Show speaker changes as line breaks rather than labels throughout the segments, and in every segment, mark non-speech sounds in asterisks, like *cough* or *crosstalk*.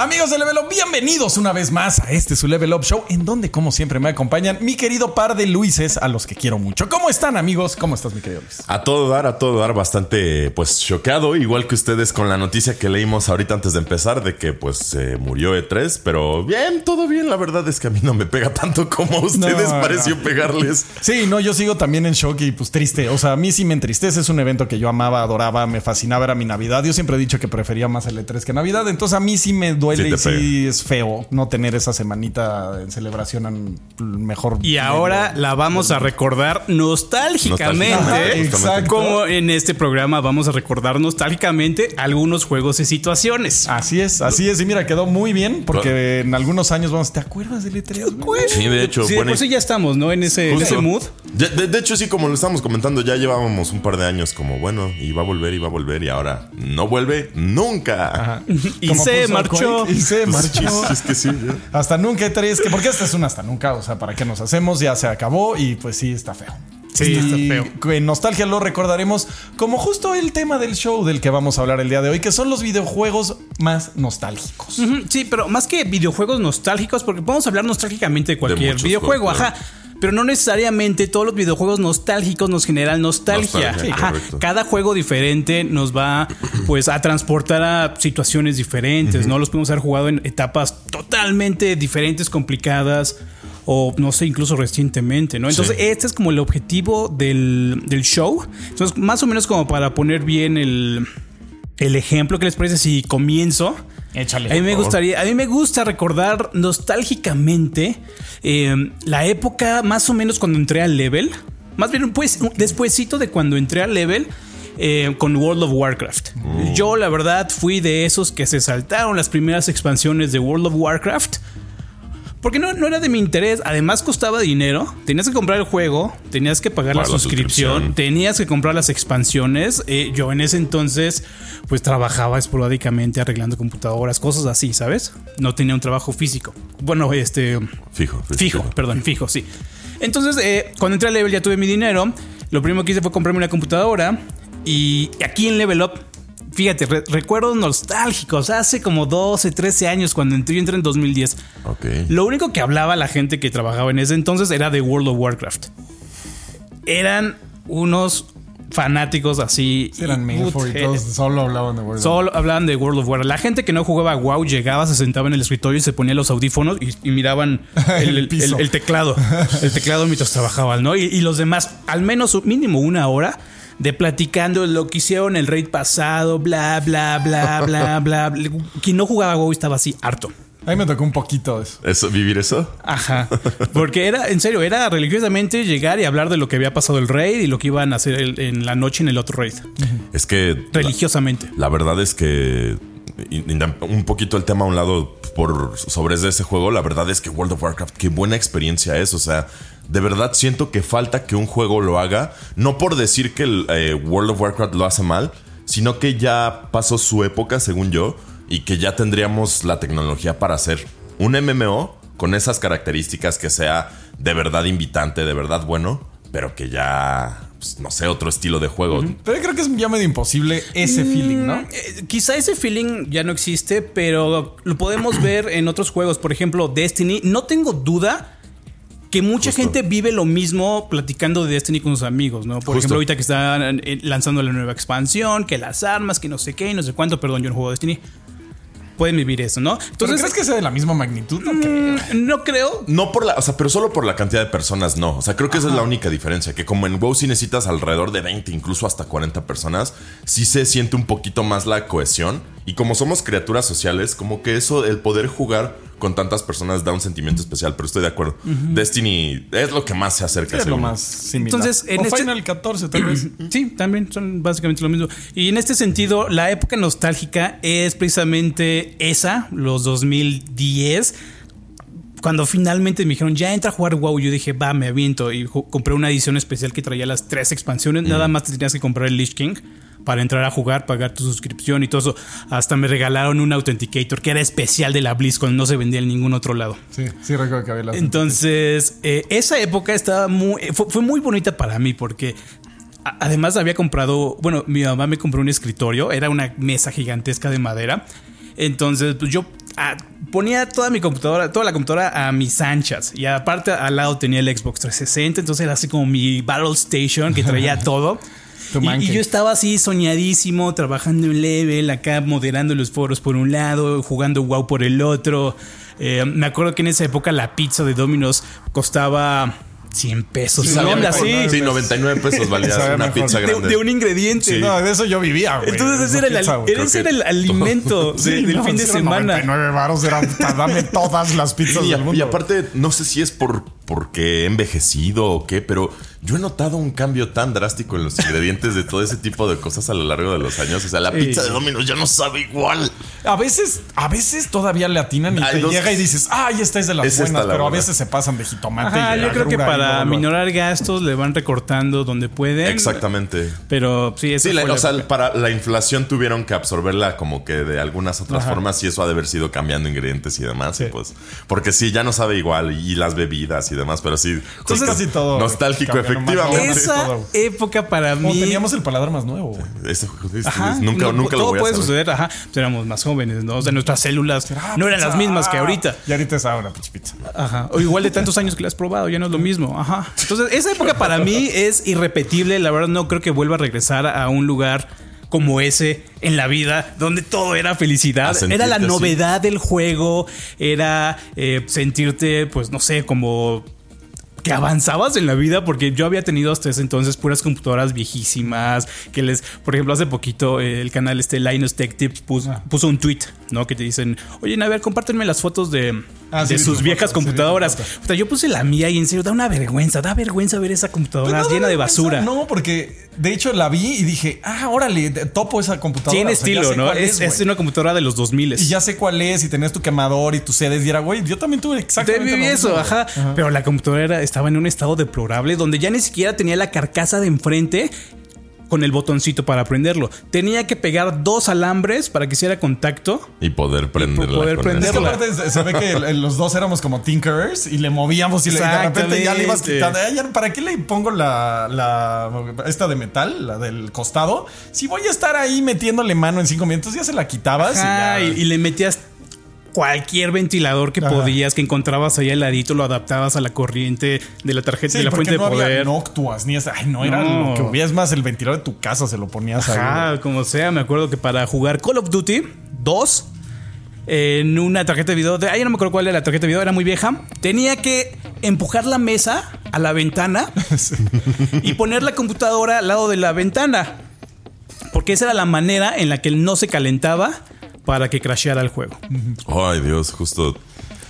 Amigos de Level Up, bienvenidos una vez más a este su Level Up Show, en donde como siempre me acompañan mi querido par de Luises, a los que quiero mucho. ¿Cómo están amigos? ¿Cómo estás mi querido Luis?
A todo dar, a todo dar, bastante pues choqueado, igual que ustedes con la noticia que leímos ahorita antes de empezar de que pues se murió E3, pero bien, todo bien, la verdad es que a mí no me pega tanto como a ustedes
No,
pareció
no.
pegarles.
Sí, no, yo sigo también en shock y pues triste. O sea, a mí sí me entristece. Es un evento que yo amaba, adoraba, me fascinaba, era mi Navidad. Yo siempre he dicho que prefería más el E3 que Navidad. Entonces a mí sí me duele
Sí
y sí es feo no tener esa semanita en celebración en mejor.
Y ahora la vamos a recordar nostálgicamente.
Nostálgicamente,
exacto.
Como en este programa vamos a recordar nostálgicamente algunos juegos y situaciones.
Así es, así es. Y mira, quedó muy bien porque en algunos años vamos. ¿Te acuerdas del E3? güey?
Sí, de hecho,
Sí,
bueno,
por sí ya estamos, ¿no? En ese, en
justo.
ese mood.
De, de- de hecho, sí, como lo estamos comentando, ya llevábamos un par de años como, bueno, y va a volver, y va a volver, y ahora no vuelve nunca.
Ajá. *laughs*
Y
Como
se
puso
marchó.
Y se marchó.
Es que sí, ya.
Hasta nunca E3, que porque este es un hasta nunca, o sea, ¿para qué nos hacemos? Ya se acabó y pues sí, está feo.
Sí,
Y
está feo.
En Nostalgia lo recordaremos como justo el tema del show del que vamos a hablar el día de hoy, que son los videojuegos más nostálgicos.
Sí, pero más que videojuegos nostálgicos, porque podemos hablar nostálgicamente de cualquier videojuego,
juegos,
ajá. Pero no necesariamente todos los videojuegos nostálgicos nos generan nostalgia.
Nostalgia,
Ajá. Cada juego diferente nos va pues a transportar a situaciones diferentes, ¿no? Los podemos haber jugado en etapas totalmente diferentes, complicadas. O no sé, incluso recientemente, ¿no? Entonces,
Sí.
este es como el objetivo del, del show. Entonces, más o menos como para poner bien el, el ejemplo, ¿qué les parece si comienzo?
Échale.
A mí me gustaría, a mí me gusta recordar nostálgicamente eh, la época más o menos cuando entré al level. Más bien, pues, despuésito de cuando entré al level. eh, con World of Warcraft. Yo, la verdad, fui de esos que se saltaron las primeras expansiones de World of Warcraft. Porque no, no era de mi interés. Además, costaba dinero. Tenías que comprar el juego, tenías que pagar la suscripción,
suscripción.
tenías que comprar las expansiones. Eh, yo en ese entonces, pues trabajaba esporádicamente arreglando computadoras, cosas así, ¿sabes? No tenía un trabajo físico. Bueno, este.
Fijo,
Fijo, perdón, fijo, sí. Entonces, eh, cuando entré a Level ya tuve mi dinero. Lo primero que hice fue comprarme una computadora. Y aquí en Level Up, fíjate, re- recuerdos nostálgicos. Hace como 12, 13 años cuando entré, yo entré en 2010.
Ok.
Lo único que hablaba la gente que trabajaba en ese entonces era de World of Warcraft. Eran unos fanáticos así.
Sí, eran it, todos solo hablaban de World of
Solo hablaban de World of Warcraft. La gente que no jugaba WoW llegaba, se sentaba en el escritorio y se ponía los audífonos y, y miraban *laughs* el,
El
el-
piso.
el- el teclado. El teclado mientras trabajaban, ¿no? Y, y los demás, al menos mínimo una hora de platicando lo que hicieron el raid pasado, bla, bla, bla, bla, *laughs* bla. bla. Quien no jugaba WoW estaba así harto.
A mí me tocó un poquito eso.
¿Eso, ¿Vivir eso?
Ajá. *laughs* Porque era, en serio, era religiosamente llegar y hablar de lo que había pasado el raid y lo que iban a hacer el- en la noche en el otro raid.
Es que
Religiosamente.
La verdad es que un poquito el tema a un lado por sobre ese juego, la verdad es que World of Warcraft qué buena experiencia es, o sea, de verdad siento que falta que un juego lo haga, no por decir que eh, World of Warcraft lo hace mal, sino que ya pasó su época, según yo, y que ya tendríamos la tecnología para hacer un MMO con esas características que sea de verdad invitante, de verdad bueno, pero que ya pues, no sé, otro estilo de juego.
Pero creo que es ya medio imposible ese feeling, ¿no?
Eh, quizá ese feeling ya no existe, pero lo podemos *clears throat* ver en otros juegos. Por ejemplo, Destiny. No tengo duda que mucha
Justo.
gente vive lo mismo platicando de Destiny con sus amigos, ¿no? Por
Justo.
ejemplo, ahorita que están lanzando la nueva expansión, que las armas, que no sé qué, y no sé cuánto. Perdón, yo no juego Destiny. Pueden vivir eso, ¿no?
¿Pero
Entonces,
crees que sea de la misma magnitud? No creo.
mm, no creo.
No por la, o sea, pero solo por la cantidad de personas, no. O sea, creo que esa es la única diferencia. Que como en WoW sí necesitas alrededor de 20, incluso hasta 40 personas, sí se siente un poquito más la cohesión. Y como somos criaturas sociales, como que eso, el poder jugar con tantas personas da un sentimiento especial. Pero estoy de acuerdo. Destiny es lo que más se acerca.
Es lo más similar.
Entonces, en
o
este-
Final 14 tal vez. *clears throat*
Sí, también son básicamente lo mismo. Y en este sentido, la época nostálgica es precisamente esa, los 2010. Cuando finalmente me dijeron, ya entra a jugar WoW, yo dije, va, me aviento. Y compré una edición especial que traía las tres expansiones. Nada más te tenías que comprar el Lich King para entrar a jugar, pagar tu suscripción y todo eso. Hasta me regalaron un Authenticator que era especial de la BlizzCon, no se vendía en ningún otro lado.
Sí, sí recuerdo que había las.
Entonces, eh, esa época estaba muy, fue, fue muy bonita para mí porque además había comprado, bueno, mi mamá me compró un escritorio, era una mesa gigantesca de madera. Entonces, pues yo a- ponía toda mi computadora, toda la computadora a mis anchas. Y aparte al lado tenía el Xbox 360. Entonces era así como mi Battle Station que traía *laughs* todo.
Tu
Y, yo estaba así soñadísimo, trabajando en level, acá moderando los foros por un lado, jugando WoW por el otro. Eh, me acuerdo que en esa época la pizza de Domino's costaba 100 pesos.
Sí,
onda.
¿no?
Sí, 99 pesos *laughs* valía una
mejor.
pizza
de,
grande.
de un ingrediente.
No, de eso yo vivía, güey.
Entonces ese era el,
Pizza, güey.
ese era el alimento *laughs* de-
Sí,
del
no,
fin de
sí
semana.
99 varos, era dame todas las pizzas *laughs*
Y,
del mundo.
y aparte, no sé si es por porque he envejecido o qué, pero yo he notado un cambio tan drástico en los *laughs* ingredientes de todo ese tipo de cosas a lo largo de los años. O sea, la pizza de Domino's ya no sabe igual.
A veces, a veces todavía le atinan y te
dos-
llega y dices, ay, esta es de las
Es
buenas,
la
pero a veces se pasan de jitomate.
Ajá,
y
yo creo que para minorar gastos le van recortando donde pueden.
Exactamente.
Pero sí,
Sí, la o sea,
época.
para la inflación tuvieron que absorberla como que de algunas otras
Ajá.
formas y eso ha de haber sido cambiando ingredientes y demás.
Sí.
y pues, porque sí, ya no sabe igual y las bebidas y demás, pero sí.
Entonces, casi todo.
Nostálgico, efectivamente.
Esa época para
Como
mí.
teníamos el paladar más nuevo, güey.
Eso, es-
Ajá,
es- nunca,
no,
nunca lo
todo
voy a
puede
saber.
suceder, ajá. Pues éramos más jóvenes, ¿no? O sea, nuestras células
Ah,
no eran
pizza.
las mismas que
Ah,
ahorita.
Y ahorita es ahora, pues pizza.
Ajá. O igual de tantos años que la has probado, ya no es lo mismo. Ajá. Entonces, esa época para mí es irrepetible. La verdad, no creo que vuelva a regresar a un lugar como ese en la vida, donde todo era felicidad. Era la
así.
novedad del juego, era eh, sentirte, pues no sé, como que avanzabas en la vida porque yo había tenido hasta ese entonces puras computadoras viejísimas que les, por ejemplo, hace poquito eh, el canal este Linus Tech Tips puso,
Ah.
puso un tweet, ¿no? Que te dicen, oye, a ver, compártenme las fotos de,
Ah,
de sus viejas
foto, sí,
computadoras.
foto.
Puta, yo puse la mía y en serio da una vergüenza, da vergüenza ver esa computadora
Pues no,
llena de basura.
No, porque de hecho la vi y dije, ah, órale, topo esa computadora.
Tiene
O sea,
estilo, ¿no? Es, es una computadora de los 2000
Y ya sé cuál es, y tenías tu quemador y tus sedes, y era, güey, yo también tuve
Te
exactamente
viví
lo
eso,
mismo,
ajá. Pero la computadora era- estaba en un estado deplorable donde ya ni siquiera tenía la carcasa de enfrente con el botoncito para prenderlo. Tenía que pegar dos alambres para que hiciera contacto.
Y poder prenderla.
poder
Es que
prenderla.
aparte se- ve que los dos éramos como tinkerers y le movíamos y le, de repente ya le ibas quitando. "Ay, ya, ¿Para qué le pongo la, la esta de metal, la del costado? Si voy a estar ahí metiéndole mano en cinco minutos, ya se la quitabas y ya.
y, y le metías cualquier ventilador que
Ajá.
podías, que encontrabas ahí al ladito, lo adaptabas a la corriente de la tarjeta,
Sí,
de la fuente
no
de poder.
había noctuas ni esa. Ay, no, era
No.
lo que hubiera. Más, el ventilador de tu casa se lo ponías ahí.
Ajá, como sea, me acuerdo que para jugar Call of Duty 2 en una tarjeta de video, de, ay, no me acuerdo cuál era la tarjeta de video, era muy vieja. Tenía que empujar la mesa a la ventana *laughs* y poner la computadora al lado de la ventana. Porque esa era la manera en la que no se calentaba para que crasheara el juego.
Ay, Dios, justo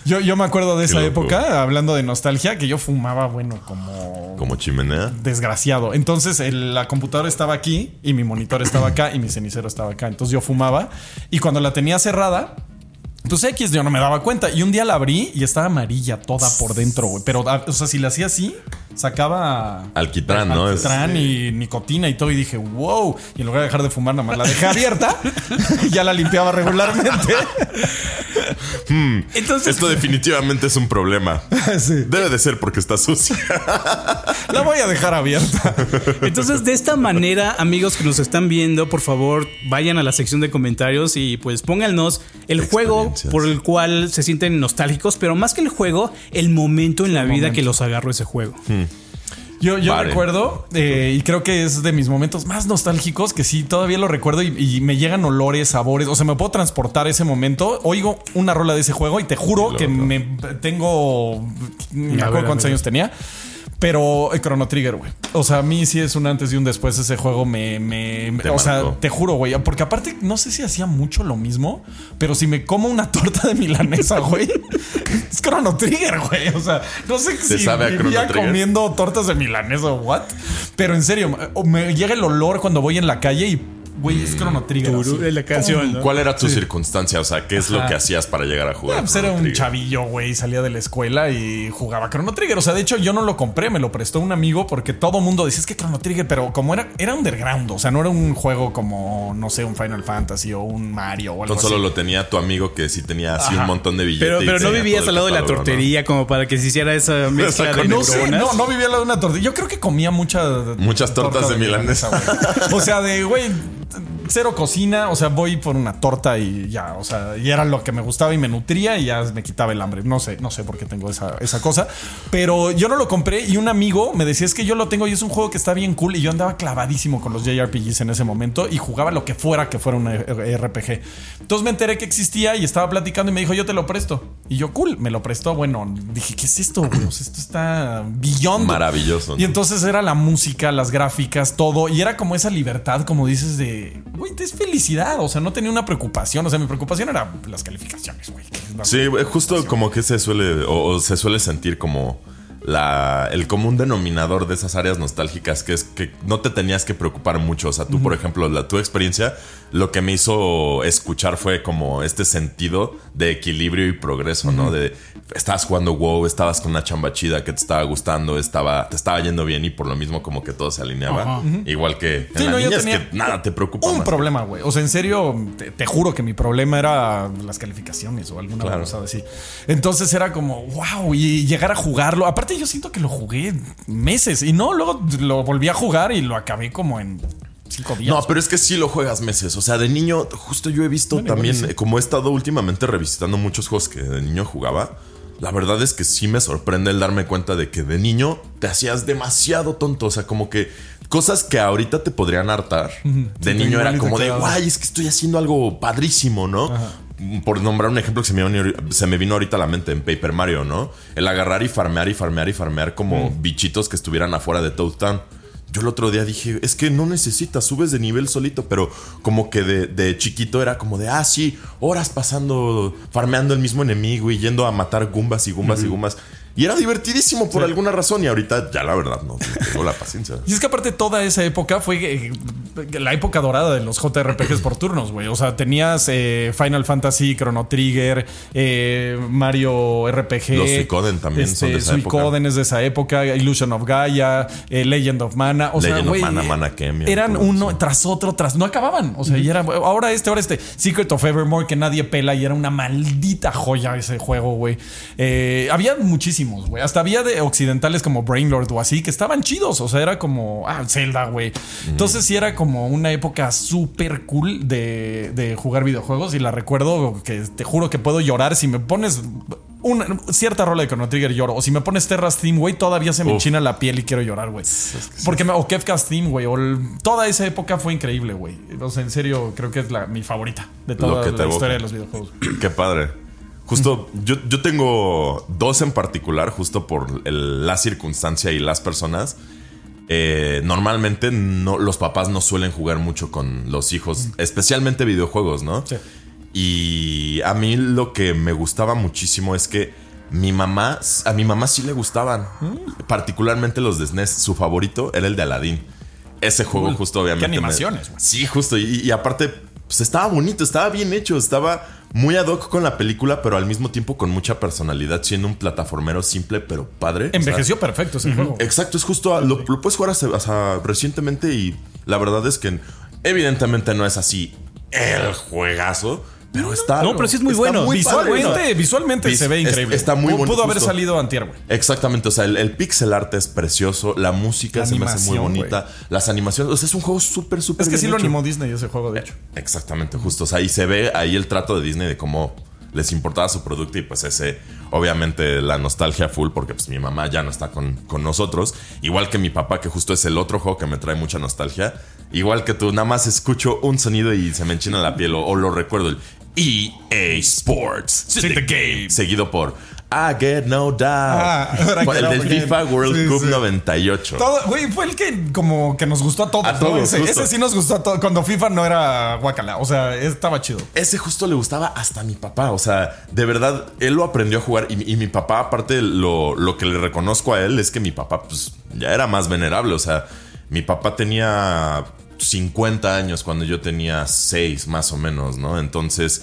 Yo, yo me acuerdo de esa
loco.
época, hablando de nostalgia, que yo fumaba, bueno, como
como chimenea.
desgraciado. Entonces el- la computadora estaba aquí y mi monitor estaba acá y mi cenicero estaba acá. Entonces yo fumaba y cuando la tenía cerrada, pues X yo no me daba cuenta. Y un día la abrí y estaba amarilla toda por dentro, güey. Pero, ah, o sea, si la hacía así, sacaba
Alquitrán, ¿no?
Alquitrán y nicotina y todo. Y dije, wow. Y en lugar de dejar de fumar, nada más la dejé abierta y *laughs* ya la limpiaba regularmente. *laughs*
Entonces,
Esto definitivamente es un problema. *laughs*
Sí.
Debe de ser porque está sucia.
La voy a dejar abierta.
Entonces, de esta manera, amigos que nos están viendo, por favor, vayan a la sección de comentarios y pues pónganos el juego
Experiencias.
por el cual se sienten nostálgicos, pero más que el juego, el momento en la vida que los agarró ese juego.
Yo, yo
Vale.
recuerdo, eh, y creo que es de mis momentos más nostálgicos, que sí, todavía lo recuerdo y, y me llegan olores, sabores, o sea, me puedo transportar ese momento. Oigo una rola de ese juego y te juro que me tengo, me acuerdo cuántos años tenía. Pero el Chrono Trigger, güey. O sea, a mí sí es un antes y un después ese juego. Me. me- me-
Te
o sea, te juro, güey. Porque aparte, no sé si hacía mucho lo mismo, pero si me como una *laughs* torta de milanesa, güey, *laughs* es Chrono Trigger, güey. O sea, no sé si
sabe
vivía comiendo tortas de milanesa o what. Pero en serio, me llega el olor cuando voy en la calle y, güey, es Chrono Trigger. así.
Turu- la canción, ¿no?
¿Cuál era tu circunstancia? O sea, ¿qué es lo que hacías para llegar a jugar?
Ah, pues era un
Trigger?
chavillo, güey, salía de la escuela y jugaba Chrono Trigger. O sea, de hecho, yo no lo compré, me lo prestó un amigo porque todo mundo decía es que Chrono Trigger, pero como era, era underground, o sea, no era un juego como, no sé, un Final Fantasy o un Mario o algo
Entonces solo
así.
lo tenía tu amigo que sí tenía así
Ajá.
un montón de billetes.
Pero, no vivías al lado de la tortería como para que se hiciera esa mezcla de
No sé, no, no vivía al lado de una tortilla. Yo creo que comía mucha,
Muchas tortas de milanesa.
güey. O sea, de, güey, cero cocina, o sea, voy por una torta y ya, o sea, y era lo que me gustaba y me nutría y ya me quitaba el hambre. No sé, no sé por qué tengo esa, esa cosa, pero yo no lo compré y un amigo me decía, es que yo lo tengo y es un juego que está bien cool y yo andaba clavadísimo con los JRPGs en ese momento y jugaba lo que fuera que fuera un RPG. Entonces me enteré que existía y estaba platicando y me dijo, yo te lo presto. Y yo, cool, me lo prestó. Bueno, dije, ¿qué es esto, güey? O sea, esto está billón.
Maravilloso.
Y entonces era la música, las gráficas, todo. Y era como esa libertad, como dices, de, güey, es felicidad. O sea, no tenía una preocupación. O sea, mi preocupación era las calificaciones, güey.
Sí, justo como que se suele, o, o se suele sentir como la, el común denominador de esas áreas nostálgicas, que es que no te tenías que preocupar mucho. O sea, tú, por ejemplo, la, tu experiencia, lo que me hizo escuchar fue como este sentido de equilibrio y progreso, ¿no? De estabas jugando WoW, estabas con una chamba chida que te estaba gustando, estaba, te estaba yendo bien y por lo mismo como que todo se alineaba. Igual que en
Sí,
la
no,
niñez, que nada te preocupa
Un
más.
problema, güey. O sea, en serio, te, te juro que mi problema era las calificaciones o alguna
Claro.
cosa así. Entonces era como, wow, y llegar a jugarlo. Aparte, yo siento que lo jugué meses y no, luego lo volví a jugar y lo acabé como en cinco días.
No, pero es que sí lo juegas meses. O sea, de niño, justo yo he visto
Bueno,
también,
sí.
como he estado últimamente revisitando muchos juegos que de niño jugaba. La verdad es que sí me sorprende el darme cuenta de que de niño te hacías demasiado tonto. O sea, como que cosas que ahorita te podrían hartar. De
Sí,
niño era como de, guay, es que estoy haciendo algo padrísimo, ¿no? Por nombrar un ejemplo que se me, vino, se me vino ahorita a la mente en Paper Mario, ¿no? El agarrar y farmear y farmear y farmear como bichitos que estuvieran afuera de Toad Town. Yo el otro día dije, es que no necesitas, subes de nivel solito, pero como que de, de chiquito era como de, ah, sí, horas pasando, farmeando el mismo enemigo y yendo a matar gumbas y gumbas y gumbas. Y era divertidísimo por alguna razón y ahorita ya la verdad no tengo la paciencia. *laughs*
Y es que aparte toda esa época fue eh, la época dorada de los JRPGs por turnos, güey. O sea, tenías eh, Final Fantasy, Chrono Trigger, eh, Mario RPG.
Los Suicoden también son de esa
Suicoden es de esa época, Illusion of Gaia, eh, Legend of Mana. O sea,
Legend of
güey,
Mana, Mana Kemia,
eran uno tras otro, tras... No acababan. O sea, y era... Ahora este, ahora este. Secret of Evermore que nadie pela y era una maldita joya ese juego, güey. Había güey. Hasta había de occidentales como Brainlord o así que estaban chidos. O sea, era como... Ah, Zelda, güey. Entonces sí era como una época súper cool de, de jugar videojuegos y la recuerdo que te juro que puedo llorar si me pones... Una cierta rola de Chrono Trigger lloro. O si me pones Terra's Theme, güey, todavía se me
Uf.
china la piel y quiero llorar, güey. Porque me, o Kefka's Theme, güey. toda esa época fue increíble, güey. O sea, en serio, creo que es la, mi favorita de toda la
evoca.
historia de los videojuegos. *clears throat*
Qué padre. Justo, yo, yo tengo dos en particular, justo por el- la circunstancia y las personas. Eh, normalmente no, los papás no suelen jugar mucho con los hijos, especialmente videojuegos, ¿no?
Sí.
Y a mí lo que me gustaba muchísimo es que mi mamá, a mi mamá sí le gustaban, particularmente los de SNES. Su favorito era el de Aladdin. Ese juego
Cool.
justo obviamente.
Qué
me-
animaciones, güey.
Sí, justo. Y, y aparte, pues estaba bonito, estaba bien hecho, estaba muy ad hoc con la película, pero al mismo tiempo con mucha personalidad, siendo un plataformero simple pero padre. O sea,
Envejeció perfecto ese juego.
Exacto, es justo. Lo, lo puedes jugar hasta recientemente y la verdad es que evidentemente no es así el juegazo, pero está.
No, pero sí es muy bueno.
muy
Visualmente, visualmente
Vis-
se ve
es-
increíble.
está muy
Pudo-
bueno,
Pudo haber salido antier, güey.
Exactamente, o sea, el, el pixel art es precioso, la música
La
se me hace muy bonita, las animaciones, o sea, es un juego súper, súper
Es que
bien
sí lo animó Disney ese juego, de hecho.
Exactamente, justo. O sea, ahí se ve ahí el trato de Disney de cómo les importaba su producto y pues ese, obviamente la nostalgia full porque pues mi mamá ya no está con, con nosotros. Igual que mi papá, que justo es el otro juego que me trae mucha nostalgia. Igual que tú, nada más escucho un sonido y se me enchina la piel o, o lo recuerdo, el EA Sports.
The game.
Seguido por I Get No Doubt.
Ah, *laughs*
el
no,
del FIFA World
sí,
Cup
sí.
98.
Todo, güey, fue el que como que nos gustó a todos.
A
¿no?
todos,
ese,
justo.
ese sí nos gustó a todos. Cuando FIFA no era guacala. O sea, estaba chido.
Ese justo le gustaba hasta a mi papá. O sea, de verdad, él lo aprendió a jugar. Y, y mi papá, aparte, lo, lo que le reconozco a él es que mi papá, pues, ya era más venerable. O sea, mi papá tenía 50 años cuando yo tenía 6, más o menos, ¿no? Entonces,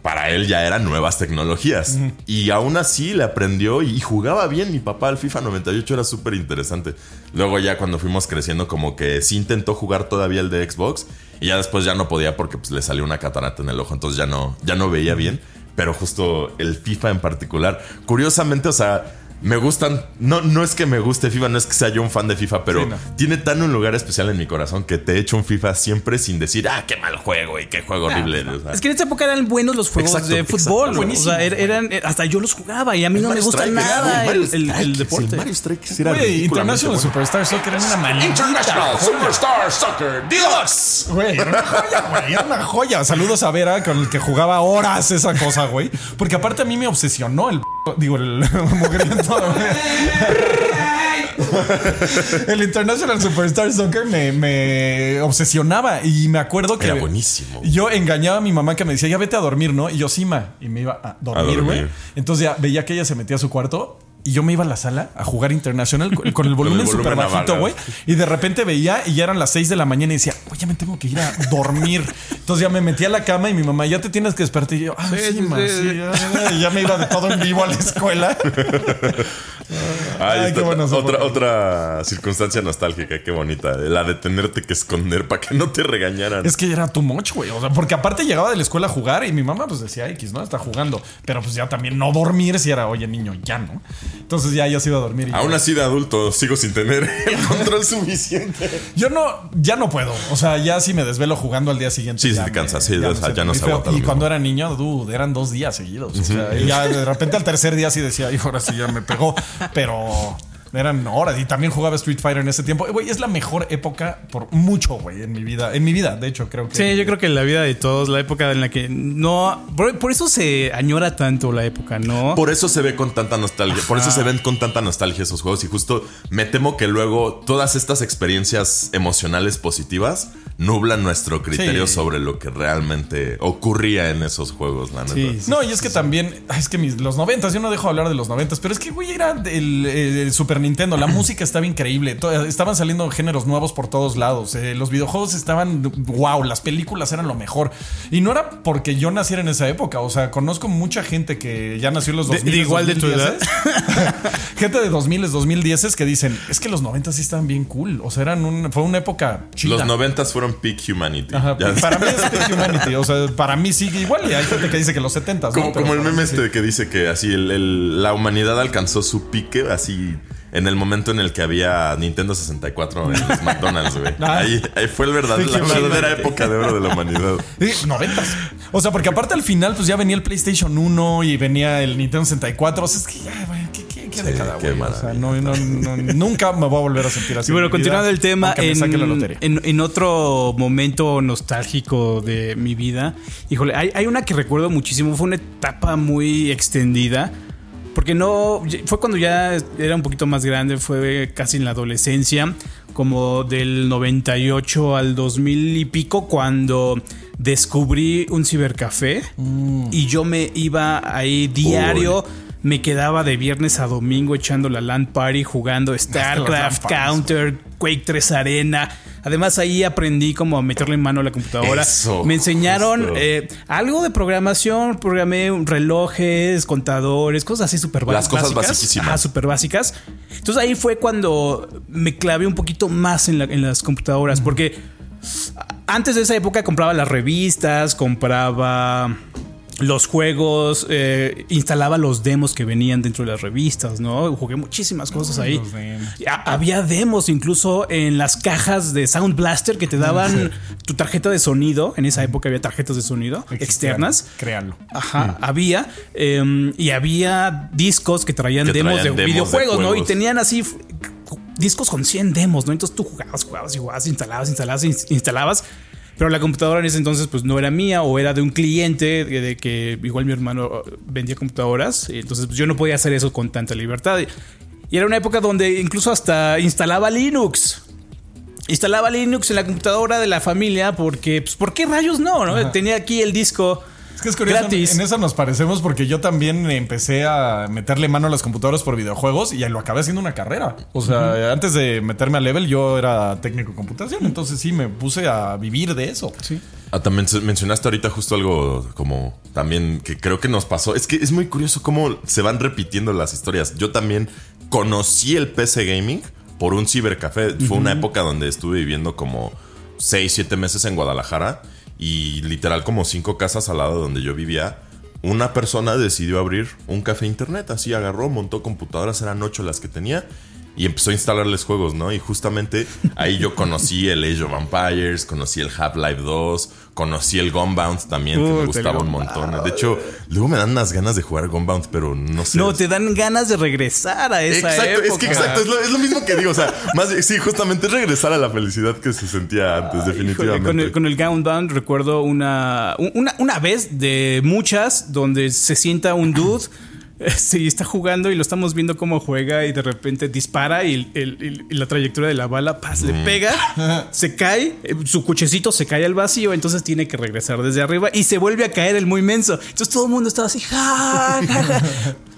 para él ya eran nuevas tecnologías. Y aún así le aprendió y jugaba bien. Mi papá al FIFA 98 era súper interesante. Luego ya cuando fuimos creciendo como que sí intentó jugar todavía el de Xbox y ya después ya no podía porque pues, le salió una catarata en el ojo. Entonces ya no, ya no veía bien. Pero justo el FIFA en particular, curiosamente, o sea, me gustan. No, no es que me guste FIFA, no es que sea yo un fan de FIFA, pero
Sí, no.
tiene tan un lugar especial en mi corazón que te echo un FIFA siempre sin decir, ah, qué mal juego y qué juego horrible. o sea.
Es que en esa época eran buenos los juegos
Exacto,
de
exacto.
fútbol.
Buenísimo,
o sea, er- eran, er- hasta yo los jugaba y a mí no me gusta nada el, el- el deporte.
Mario Strikers era
Güey, International
bueno.
Superstar Soccer era una maldita
International
joya.
Superstar Soccer Deluxe.
Güey, era una joya, güey. Era una joya. Saludos a Vera con el que jugaba horas esa cosa, güey. Porque aparte a mí me obsesionó el. Digo, el *laughs* mugriento. el International Superstar Soccer me, me obsesionaba. Y me acuerdo que.
Era buenísimo.
Yo engañaba a mi mamá que me decía, ya vete a dormir, ¿no? Y yo, sí, ma. Y me iba a dormir,
dormir.
güey. Entonces ya veía que ella se metía a su cuarto. Y yo me iba a la sala a jugar International con con el *laughs* volumen súper bajito, güey. Y de repente veía y ya eran las 6 de la mañana y decía, oye, ya me tengo que ir a dormir. Entonces ya me metí a la cama y mi mamá, ya te tienes que despertar. Y yo, ah, sí,
Sí,
ma,
sí.
sí, ya, y ya me iba de todo en vivo a la escuela. *laughs*
Ahí
Ay, qué buenos
otra, otra circunstancia nostálgica, qué bonita. La de tenerte que esconder para que no te regañaran.
Es que era too much, güey. O sea, porque aparte llegaba de la escuela a jugar y mi mamá pues decía X, ¿no? Está jugando. Pero pues ya también no dormir si era, oye, niño, ya, ¿no? Entonces ya yo se iba a dormir. Y
Aún
ya.
así de adulto sigo sin tener *laughs* el control suficiente.
Yo no, ya no puedo. O sea, ya si me desvelo jugando al día siguiente.
Sí,
ya
te cansas, sí, o sea, ya no se aguanta
Y cuando era niño, dude, eran dos días seguidos. O sea, y ya de repente al tercer día sí decía, hijo, ahora sí ya me pegó. Pero eran horas. Y también jugaba Street Fighter en ese tiempo. Güey, es la mejor época por mucho, güey, en mi vida. En mi vida, de hecho, creo que.
Sí, yo creo que la vida de todos, la época en la que no. Por, por eso se añora tanto la época, ¿no?
Por eso se ve con tanta nostalgia. Por eso se ven con tanta nostalgia esos juegos. Y justo me temo que luego todas estas experiencias emocionales positivas nublan nuestro criterio
Sí.
sobre lo que realmente ocurría en esos juegos, la neta.
Sí, sí.
No, y es que también, ay, es que mis, los noventas, yo no dejo de hablar de los noventas, pero es que, güey, era el, el Super Nintendo, la *clears throat* música estaba increíble, to- estaban saliendo géneros nuevos por todos lados, eh, los videojuegos estaban, wow, las películas eran lo mejor. Y no era porque yo naciera en esa época, o sea, conozco mucha gente que ya nació en los
De-
2000.
de igual de tu edad. *laughs*
gente de 2000, 2010 que dicen, es que los noventas sí estaban bien cool, o sea, eran un, fue una época chida.
Los noventas fueron peak humanity.
Ajá,
Ya-
para mí es Peak Humanity, o sea, para mí sí, igual y hay gente que dice que los 70
Como, como el meme este que dice que así el- el- la humanidad alcanzó su pique así en el momento en el que había Nintendo 64 en los McDonald's, güey.
Ah.
Ahí, ahí fue el verdad,
Sí,
la verdadera época de oro de la humanidad.
Sí, noventas. O sea, porque aparte al final, pues ya venía el PlayStation 1 y venía el Nintendo 64. O sea, es que ya, güey, ¿qué, qué, qué
Sí,
década,
qué
güey? O sea,
maravilla.
no, no, no, nunca me voy a volver a sentir así.
Y bueno,
vida,
continuando el tema, en- en otro momento nostálgico de mi vida, híjole, hay, hay una que recuerdo muchísimo, fue una etapa muy extendida, porque no, fue cuando ya era un poquito más grande, fue casi en la adolescencia, como del 98 al 2000 y pico, cuando descubrí un cibercafé
Mm.
y yo me iba ahí diario. Me quedaba de viernes a domingo echando la LAN party, jugando StarCraft. Counter, Quake 3 Arena. Además ahí aprendí como a meterle mano a la computadora.
Eso,
Me enseñaron eh, algo de programación, programé relojes, contadores, cosas así súper
Las cosas
básicas. súper básicas. Entonces ahí fue cuando me clavé un poquito más en, la- en las computadoras, porque antes de esa época compraba las revistas, compraba los juegos, eh, instalaba los demos que venían dentro de las revistas, ¿no? Jugué muchísimas cosas ahí.
demos.
Había demos incluso en las cajas de Sound Blaster que te daban tu tarjeta de sonido. En esa época había tarjetas de sonido externas.
Créanlo.
Ajá, había. eh, y había discos que traían
Que
demos
traían
de
demos de
videojuegos, ¿no? Y tenían así discos con 100 demos, ¿no? Entonces tú jugabas, jugabas y jugabas, instalabas, instalabas, ins- instalabas. Pero la computadora en ese entonces pues no era mía o era de un cliente de, de que igual mi hermano eh, vendía computadoras. Entonces pues, yo no podía hacer eso con tanta libertad. Y era una época donde incluso hasta instalaba Linux. Instalaba Linux en la computadora de la familia porque, pues, ¿por qué rayos no? no? Tenía aquí el disco
que es curioso,
gratis.
en eso nos parecemos porque yo también empecé a meterle mano a las computadoras por videojuegos y lo acabé haciendo una carrera. O sea, antes de meterme a level yo era técnico en computación, entonces sí me puse a vivir de eso.
Sí.
Ah, también mencionaste ahorita justo algo como también que creo que nos pasó. Es que es muy curioso cómo se van repitiendo las historias. Yo también conocí el PC Gaming por un cibercafé. Fue una época donde estuve viviendo como 6, 7 meses en Guadalajara y literal como cinco casas al lado de donde yo vivía. una persona decidió abrir un café internet. Así agarró, montó computadoras, eran ocho las que tenía. Y empezó a instalarles juegos, ¿no? Y justamente ahí yo conocí el Age of Vampires, conocí el Half-Life 2, conocí el Gunbound también, que me gustaba un montón. De hecho, luego me dan unas ganas de jugar Gunbound, pero no sé.
No, te dan ganas de regresar a esa
Exacto,
época.
es que exacto, es lo, es lo mismo que digo. O sea, más sí, justamente es regresar a la felicidad que se sentía antes, definitivamente.
con, el, con el Gunbound recuerdo una, una, una vez de muchas donde se sienta un dude. *laughs* y está jugando y lo estamos viendo cómo juega y de repente dispara y, el- el- y la trayectoria de la bala paz, le pega, *laughs* se cae, eh, su cochecito se cae al vacío, entonces tiene que regresar desde arriba y se vuelve a caer el muy menso. Entonces todo el mundo estaba así, ja, ja, ja.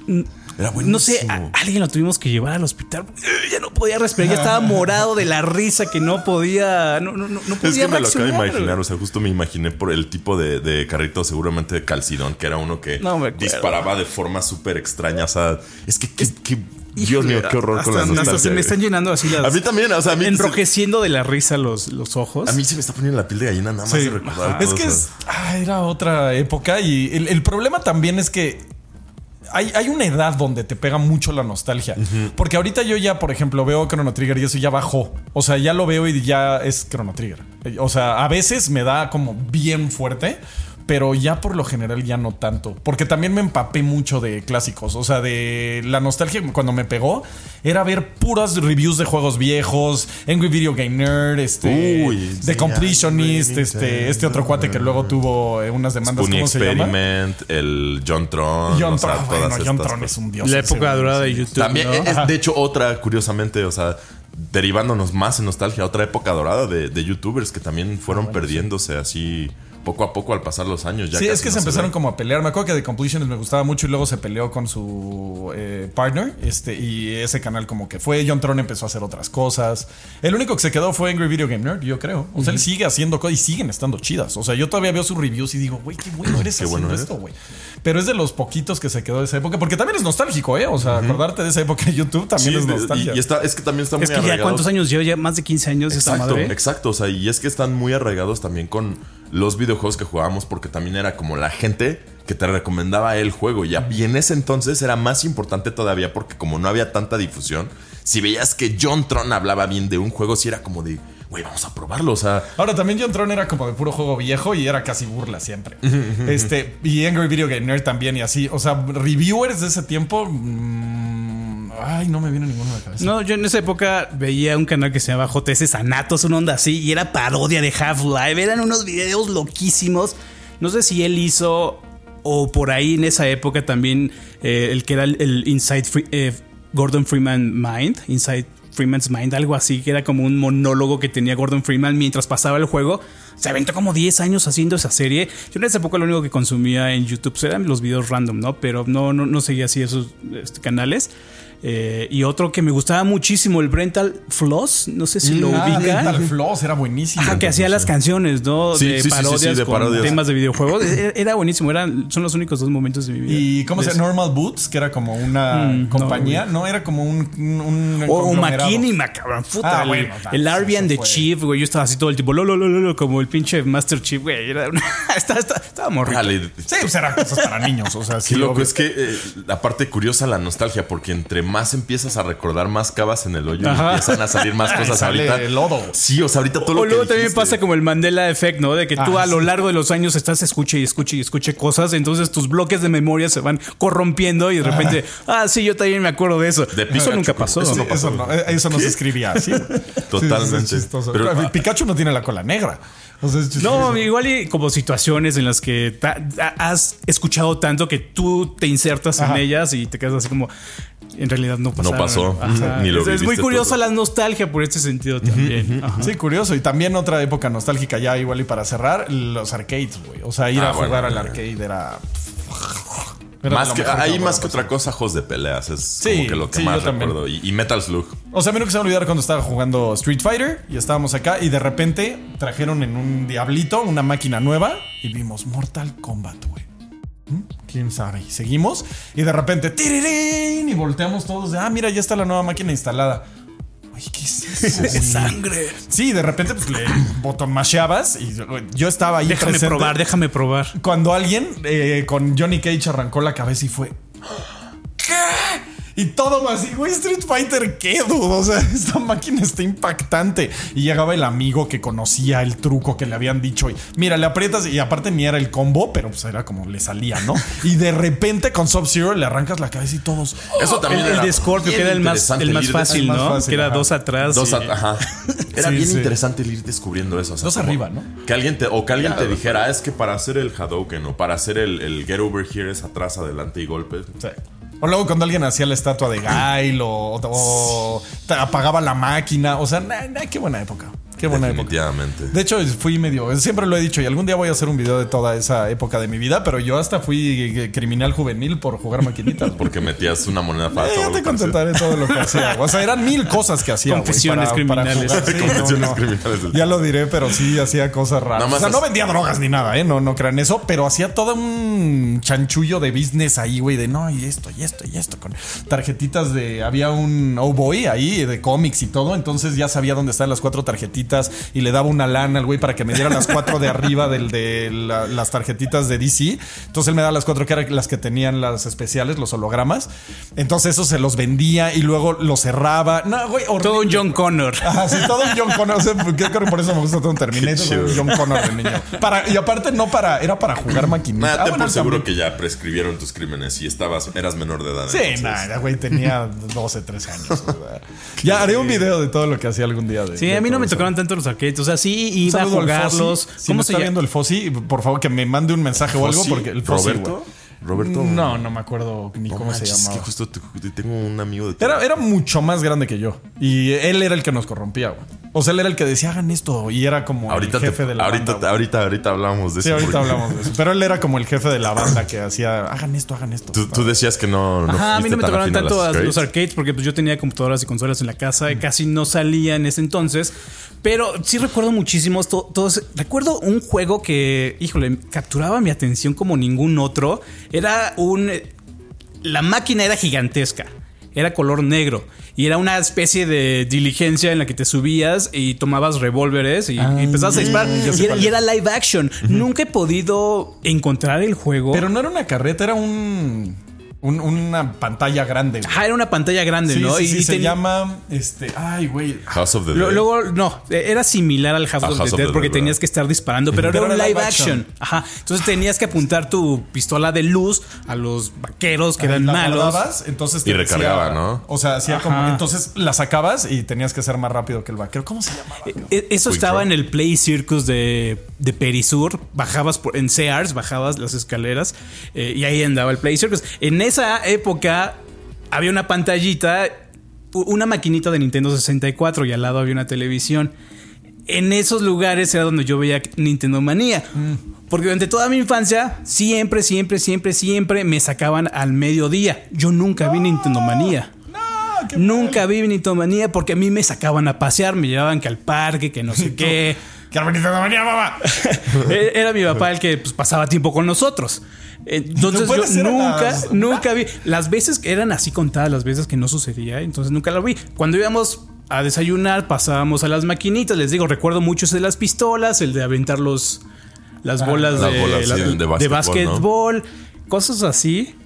*laughs*
Era
No sé, a- alguien lo tuvimos que llevar al hospital. Ya no podía respirar, ya estaba morado de la risa que no podía, no, no, no, no podía
Es que me lo acabo de imaginar, o sea, justo me imaginé por el tipo de, de carrito, seguramente de calcidón, que era uno que disparaba de forma súper extraña. O sea, es que, que- que- Dios mío, qué horror con la
hasta- hasta
nostalgia.
se me están llenando así las.
A mí también, o sea, a mí,
enrojeciendo de la risa los, los ojos.
a mí se me está poniendo la piel de gallina nada más
Sí.
de recordar.
Es que es- ah, era otra época y el, el problema también es que hay, hay una edad donde te pega mucho la nostalgia. Porque ahorita yo ya, por ejemplo, veo Chrono Trigger y eso ya bajó. O sea, ya lo veo y ya es Chrono Trigger. O sea, a veces me da como bien fuerte. Pero ya por lo general ya no tanto. Porque también me empapé mucho de clásicos. O sea, de la nostalgia cuando me pegó era ver puras reviews de juegos viejos. Angry Video Game Nerd, este.
Uy,
The
sí,
Completionist, este, este otro cuate que luego tuvo eh, unas demandas.
Spoonie
¿Cómo se llama?
Experiment, el John Tron.
John
o sea,
Tron.
todas
Bueno, John
estas
Tron es un dios.
la época dorada de YouTube.
También,
¿no?
es, de hecho, otra, curiosamente, o sea, derivándonos más en nostalgia, otra época dorada de, de youtubers que también fueron perdiéndose así poco a poco al pasar los años. Ya
Sí, es que
no
se empezaron
ve.
como a pelear. Me acuerdo que The Completionist me gustaba mucho y luego se peleó con su eh, partner. Este, y ese canal como que fue. John Tron empezó a hacer otras cosas. El único que se quedó fue Angry Video Game Nerd, yo creo. O sea, él sigue haciendo cosas y siguen estando chidas. O sea, yo todavía veo sus reviews y digo, güey, qué bueno eres *clears throat*
Qué
haciendo
bueno
esto, güey. Pero es de los poquitos que se quedó de esa época. Porque también es nostálgico, ¿eh? O sea, acordarte de esa época de YouTube también
Sí,
es nostalgia.
y, y está, es que también está muy
Es que ya
arraigado.
cuántos años lleva, ya más de 15 años esta
Exacto,
madre.
exacto. O sea, y es que están muy arraigados también con los videojuegos que jugábamos, porque también era como la gente que te recomendaba el juego. Ya. Y en ese entonces era más importante todavía, porque como no había tanta difusión, si veías que John Tron hablaba bien de un juego, sí era como de, güey, vamos a probarlo. O sea,
Ahora también John Tron era como de puro juego viejo y era casi burla siempre. este, y Angry Video Game Nerd también y así. O sea, reviewers de ese tiempo. mm, ay, no me viene ninguno a la cabeza.
No, yo en esa época veía un canal que se llamaba JS Sanatos, una onda así, y era parodia de Half-Life. Eran unos videos loquísimos. No sé si él hizo o por ahí en esa época también eh, el que era el, Inside eh, Gordon Freeman Mind, Inside Freeman's Mind, algo así, que era como un monólogo que tenía Gordon Freeman mientras pasaba el juego. Se aventó como 10 años haciendo esa serie. Yo en esa época lo único que consumía en YouTube eran los videos random, ¿no? Pero no, no, no seguía así esos este, canales. Eh, y otro que me gustaba muchísimo, el Brental Floss, no sé si lo
Ah,
ubican.
Dental Floss era buenísimo.
Ajá, que hacía las canciones, ¿no?
Sí,
de
sí, sí, sí,
parodias
sí, de
con
parodias.
temas de videojuegos. Era, era buenísimo, eran, son los únicos dos momentos de mi vida.
Y cómo se llama Normal Boots, que era como una
Mm,
compañía, no, era como un, un, un
O,
conglomerado.
Machinima, cabrón. Puta,
Ah,
el,
bueno,
el Arbian de. Chief, güey. Yo estaba así todo el tiempo, lo, lo, lo, lo, lo, como el pinche Master Chief, güey. Era una- *laughs* estaba, estaba,
órale,
Sí, pues eran cosas para niños. O sea, sí,
Qué loco,
obvio.
es que eh, la parte curiosa la nostalgia, porque entre más empiezas a recordar, más cavas en el hoyo
Ajá.
y empiezan a salir más *laughs* cosas
sale
ahorita.
lodo.
Sí, o sea, ahorita todo lo
O
que
luego también pasa como el Mandela Effect, ¿no? De que tú
Ah,
a lo largo de los años estás escuche y escuche y escuche cosas, entonces tus bloques de memoria se van corrompiendo y de repente, ah, sí, yo también me acuerdo de eso.
De
eso nunca pasó.
eso no pasó.
eso no, eso no se escribía así. *laughs*
Totalmente.
Sí, es.
Pero-
Pero, Pikachu no tiene la cola negra. O sea.
No, igual y como situaciones en las que ta- ha- has escuchado tanto que tú te insertas
Ajá.
en ellas y te quedas así como en realidad no pasó.
pasó. *laughs* Ni lo
es, es muy curiosa
todo.
la nostalgia por este sentido también. Ajá.
Sí, curioso. Y también otra época nostálgica ya igual y para cerrar, los arcades, güey. O sea, ir
Ah,
a jugar
bueno,
al arcade era... era
Más que, ahí más que otra cosa, juegos de peleas. Es
Sí,
como que lo que
sí,
más
yo también.
recuerdo. Y, y Metal Slug.
O sea, a mí nunca se me olvidar cuando estaba jugando Street Fighter y estábamos acá y de repente trajeron en un diablito una máquina nueva y vimos Mortal Kombat, güey. ¿Quién sabe? Y seguimos y de repente ¡tirirín! y volteamos todos de, ah, mira, ya está la nueva máquina instalada. Oye, ¿qué *laughs* es
Sangre.
Sí, de repente pues le botonmasheabas y yo estaba ahí
Déjame
presente
probar, déjame probar.
Cuando alguien eh, con Johnny Cage arrancó la cabeza y fue. Y todo así, güey, Street Fighter, ¿qué, dude? O sea, *laughs* esta máquina está impactante. Y llegaba el amigo que conocía el truco que le habían dicho. Y mira, le aprietas y aparte ni era el combo, pero pues era como le salía, ¿no? *laughs* Y de repente con Sub-Zero le arrancas la cabeza y todos.
Eso
El,
también
el
era
de Scorpio, que era el más, el más fácil,
el más
¿no?
fácil,
que era
ajá.
dos atrás.
Dos
y-
a- ajá. *laughs* Era
Sí,
bien
sí.
interesante el ir descubriendo eso. o sea,
Dos arriba, ¿no?
Que alguien te, o que alguien te dijera, "Ah, es que para hacer el Hadouken o para hacer el, el Get Over Here es atrás, adelante y golpes.
Sí. O luego cuando alguien hacía la estatua de Gail o, apagaba la máquina. O sea, nah, nah, qué buena época. Qué buena época.
Definitivamente.
De hecho, fui medio. Siempre lo he dicho y algún día voy a hacer un video de toda esa época de mi vida, pero yo hasta fui eh, criminal juvenil por jugar maquinitas. *laughs*
Porque metías una moneda falsa.
Eh, ya te contentaré todo lo que hacía. *laughs* O sea, eran mil cosas que hacía.
Confesiones criminales.
jugar. Sí,
Confesiones criminales del-
Ya lo diré, pero sí hacía cosas raras.
Nada más
o sea, no vendía drogas ni nada, ¿eh? No, no crean eso, pero hacía todo un chanchullo de business ahí, güey, de no, y esto, y esto, y esto, con tarjetitas de. Había un Oh Boy ahí de cómics y todo, entonces ya sabía dónde estaban las cuatro tarjetitas y le daba una lana al güey para que me diera las cuatro de arriba del, de la- las tarjetitas de DC. Entonces él me daba las cuatro que eran las que tenían las especiales, los hologramas. Entonces eso se los vendía y luego los cerraba. No, güey, horrible.
Todo un John Connor.
Sí, todo un John Connor. O sea, creo que por eso me gusta todo un Terminator. un John Connor de niño. Para, y aparte, no para, era para jugar maquinita.
Nada,
Ah, bueno,
por seguro
también.
que ya prescribieron tus crímenes y estabas, eras menor de edad.
Sí, nada, güey, tenía 12, 13 años. o sea. *laughs* ya haré un video de todo lo que hacía algún día. De,
Sí,
de
a mí no me
eso.
Tocaron tanto los arcades. O sea, sí iba a jugarlos.
Si
¿Cómo
me
se
está
llama?
viendo el Fossi, por favor, que me mande un mensaje o algo. Porque el Fossi,
Roberto. Roberto.
No, no me acuerdo ni
No
cómo se
manches, es
llamaba.
que justo te- te- tengo un amigo de
Era, era mucho más grande que yo. Y él era el que nos corrompía, güey. O sea, él era el que decía, hagan esto. Y era como
Ahorita,
el jefe
te-
de la
ahorita,
banda.
ahorita, ahorita hablamos de
Sí,
eso.
ahorita
porque
hablamos de eso. Pero él era como el jefe de la banda que hacía, hagan esto, hagan esto.
Tú, tú decías que no. no
Ajá, a mí no me tocaron tanto a los
arcades.
porque pues yo tenía computadoras y consolas en la casa y casi no salía en ese entonces. Pero sí recuerdo muchísimo to- todos. Recuerdo un juego que, híjole, capturaba mi atención como ningún otro. Era un. La máquina era gigantesca. Era color negro. Y era una especie de diligencia en la que te subías y tomabas revólveres y, y empezabas a disparar. era, y era live action. Nunca he podido encontrar el juego.
Pero no era una carreta, era un, un- una pantalla grande. güey.
Ajá, era una pantalla grande,
Sí,
¿no?
sí,
y
sí, se llama, este, ay, güey.
House of the Dead.
luego, no, era similar al House, of,
House
the
of
Dead porque tenías que estar disparando, pero,
Pero
era un live
live
action.
action.
Ajá. Entonces tenías que apuntar tu pistola de luz a los vaqueros que eran
La
malos.
guardabas, entonces te
Y recargaba,
decía-
¿no?
O sea, hacía como. Entonces la sacabas y tenías que ser más rápido que el vaquero. ¿Cómo se llamaba? cabrón?
E- Eso
Quick
estaba
Draw.
en el Play Circus de, de Perisur. Bajabas por, en Sears, bajabas las escaleras eh, y ahí andaba el Play Circus. En esa época había una pantallita, una maquinita de Nintendo 64 y al lado había una televisión. En esos lugares era donde yo veía Nintendo Manía. Porque durante toda mi infancia, siempre, siempre, siempre, siempre me sacaban al mediodía. Yo nunca vi Nintendo Manía.
No,
Nunca vi Nintendo Manía porque a mí me sacaban a pasear, me llevaban que al parque, que no sé *laughs* qué.
¡Qué bonita venía, mamá! *laughs*
E- Era mi papá el que pues, pasaba tiempo con nosotros. Entonces
No puede
yo nunca,
las- *laughs*
nunca vi. Las veces que eran así contadas, las veces que no sucedía, entonces nunca lo vi. Cuando íbamos a desayunar, pasábamos a las maquinitas. Les digo, recuerdo mucho ese de las pistolas, el de aventar los, las bolas,
las
de,
bolas,
la-
sí, de
de
básquetbol,
básquetbol, cosas así.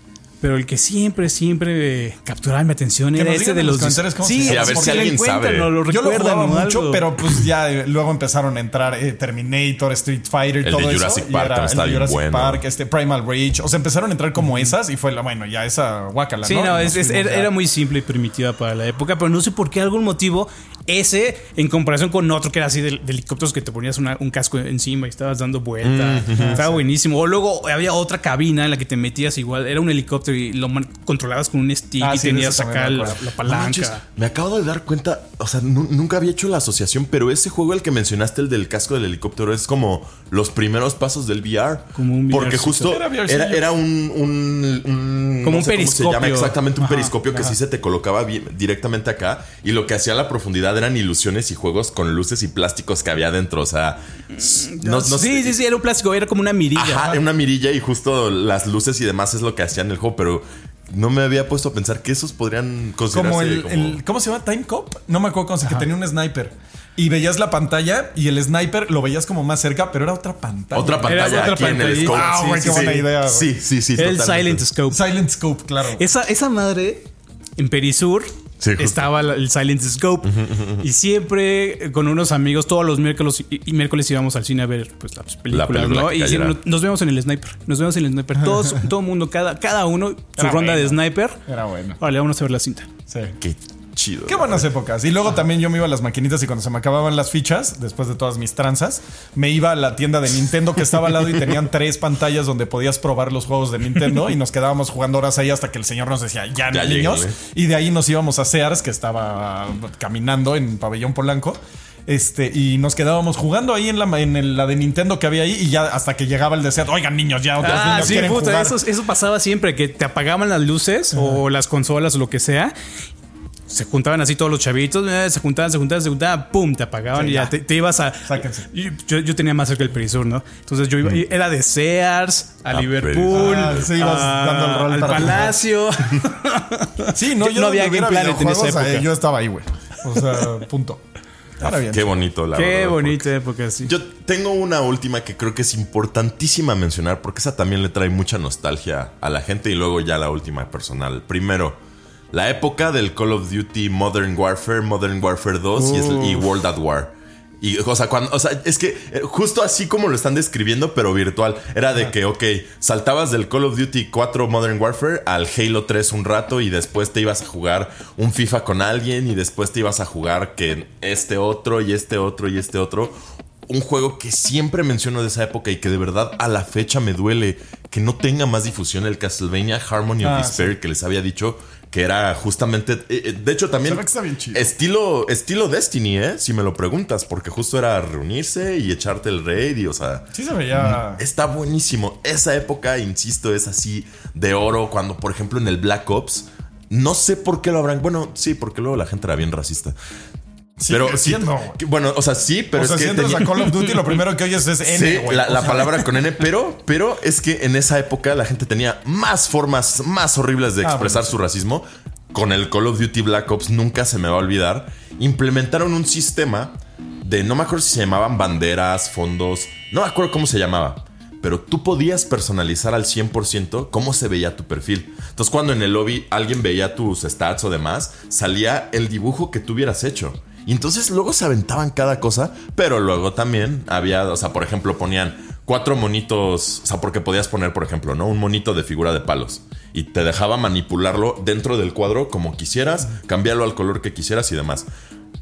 Pero el que siempre, siempre capturaba mi atención
Que
era
digan
de los.
los
sí,
a ver si alguien sabe.
o lo
Yo lo jugaba mucho,
algo.
pero pues ya eh, luego empezaron a entrar eh, Terminator, Street Fighter,
El
todo
de
eso.
Jurassic
y
Park
era
también
el de Jurassic
bueno.
Park, este Primal Rage. O sea, empezaron a entrar como esas y fue la, bueno, ya esa guacala,
Sí,
¿no?
no,
Y
es- era, era muy simple y primitiva para la época, pero no sé por qué algún motivo ese, en comparación con otro que era así de, de helicópteros que te ponías una- un casco encima y estabas dando vuelta, estaba buenísimo. O luego había otra cabina en la que te metías igual, era un helicóptero y lo controlabas con un stick
Ah,
y
sí,
tenías acá la, la palanca.
manches, me acabo de dar cuenta, o sea, nu- nunca había hecho la asociación, pero ese juego el que mencionaste, el del casco del helicóptero, es como los primeros pasos del VR.
Como un
Porque
VRcito.
justo
Era
era, un, un- un-
Como un
sé cómo se llama
periscopio.
exactamente un
Ajá,
periscopio que sí se te colocaba bien- directamente acá y lo que hacía la profundidad eran ilusiones y juegos con luces y plásticos que había dentro, o sea, no, no
sí,
sé-
sí, sí, era un plástico, era como una mirilla.
Ajá, una mirilla y justo las luces y demás es lo que hacían el juego, pero no me había puesto a pensar que esos podrían considerarse
Como el,
como-
el- ¿Cómo se llama? Time Cop. No me acuerdo cómo se que tenía un sniper. Y veías la pantalla y el sniper lo veías como más cerca, pero era otra pantalla.
Otra pantalla
Era otra
aquí en el scope.
Ah, güey, qué buena idea.
Sí, sí, sí.
el
totalmente.
Silent Scope.
Silent Scope, claro.
Esa, esa madre en Perisur
Sí,
estaba la- el Silent Scope. Y siempre eh, con unos amigos, todos los miércoles y, y miércoles íbamos al cine a ver pues, las películas,
película
¿no?
que
Y siempre nos, nos vemos en el sniper. Nos vemos en el sniper. Todos, todo mundo, cada, cada uno, su
Era
ronda de sniper.
Era bueno.
Vale, vamos a ver la cinta.
Sí.
Qué chido.
Qué buenas épocas. Y luego también yo me iba a las maquinitas y cuando se me acababan las fichas, después de todas mis tranzas, me iba a la tienda de Nintendo que estaba al lado y tenían *laughs* tres pantallas donde podías probar los juegos de Nintendo y nos quedábamos jugando horas ahí hasta que el señor nos decía, ya,
Ya
niños.
lléguenle.
Y de ahí nos íbamos a Sears, que estaba caminando en Pabellón Polanco. Este, y nos quedábamos jugando ahí en la, en el- la de Nintendo que había ahí y ya hasta que llegaba el deseo, oigan niños, ya otros
Ah,
niños
sí,
quieren
puta,
jugar.
eso, eso pasaba siempre, que te apagaban las luces o las consolas o lo que sea. Se juntaban así todos los chavitos, eh, se juntaban, se juntaban, se juntaban, pum, te apagaban
Sí,
y ya
ya.
te, te ibas a.
Sáquense.
Yo, yo tenía más cerca el Perisur, ¿no? Entonces yo iba, era de Sears a
Ah,
Liverpool,
Ah, sí, ibas
a-
dando el rol
al
para
Palacio. *laughs*
Sí, no, *laughs*
Yo-
yo
no había Game Planet en esa
eh,
época.
yo estaba ahí, güey. O sea, punto. Ahora bien.
Qué bonito, la
Qué
verdad,
bonita época, sí.
Yo tengo una última que creo que es importantísima mencionar porque esa también le trae mucha nostalgia a la gente y luego ya la última personal. Primero, la época del Call of Duty Modern Warfare, Modern Warfare 2 y, World at War. Y, o sea, cuando, o sea, es que eh, justo así como lo están describiendo, pero virtual. Era de que, ok, saltabas del Call of Duty 4 Modern Warfare al Halo 3 un rato y después te ibas a jugar un FIFA con alguien y después te ibas a jugar que este otro y este otro y este otro. Un juego que siempre menciono de esa época y que de verdad a la fecha me duele que no tenga más difusión el Castlevania Harmony of
Ah,
Despair que les había dicho que era justamente eh, eh, de hecho también
Se ve que está bien chido.
estilo estilo Destiny, eh, si me lo preguntas, porque justo era reunirse y echarte el raid y o sea,
Sí se veía.
Está buenísimo. Esa época, insisto, es así de oro. Cuando, por ejemplo, en el Black Ops, no sé por qué lo habrán. Bueno, sí, porque luego la gente era bien racista. Pero sí, que- bueno, o sea, sí, pero
o sea,
es
si
que
entras
tenía-
a Call of Duty, lo *laughs* primero que oyes es N,
Sí,
güey.
la, palabra con N, *laughs* pero, pero es que en esa época la gente tenía más formas más horribles de
Ah,
expresar
bueno,
su racismo. Con el Call of Duty Black Ops nunca se me va a olvidar. Implementaron un sistema de, no me acuerdo si se llamaban banderas, fondos, no me acuerdo cómo se llamaba. Pero tú podías personalizar al 100% cómo se veía tu perfil. Entonces cuando en el lobby alguien veía tus stats o demás, salía el dibujo que tú hubieras hecho. Y entonces luego se aventaban cada cosa, pero luego también había, o sea, por ejemplo, ponían cuatro monitos, o sea, porque podías poner, por ejemplo, ¿no? Un monito de figura de palos. Y te dejaba manipularlo dentro del cuadro como quisieras, cambiarlo al color que quisieras y demás.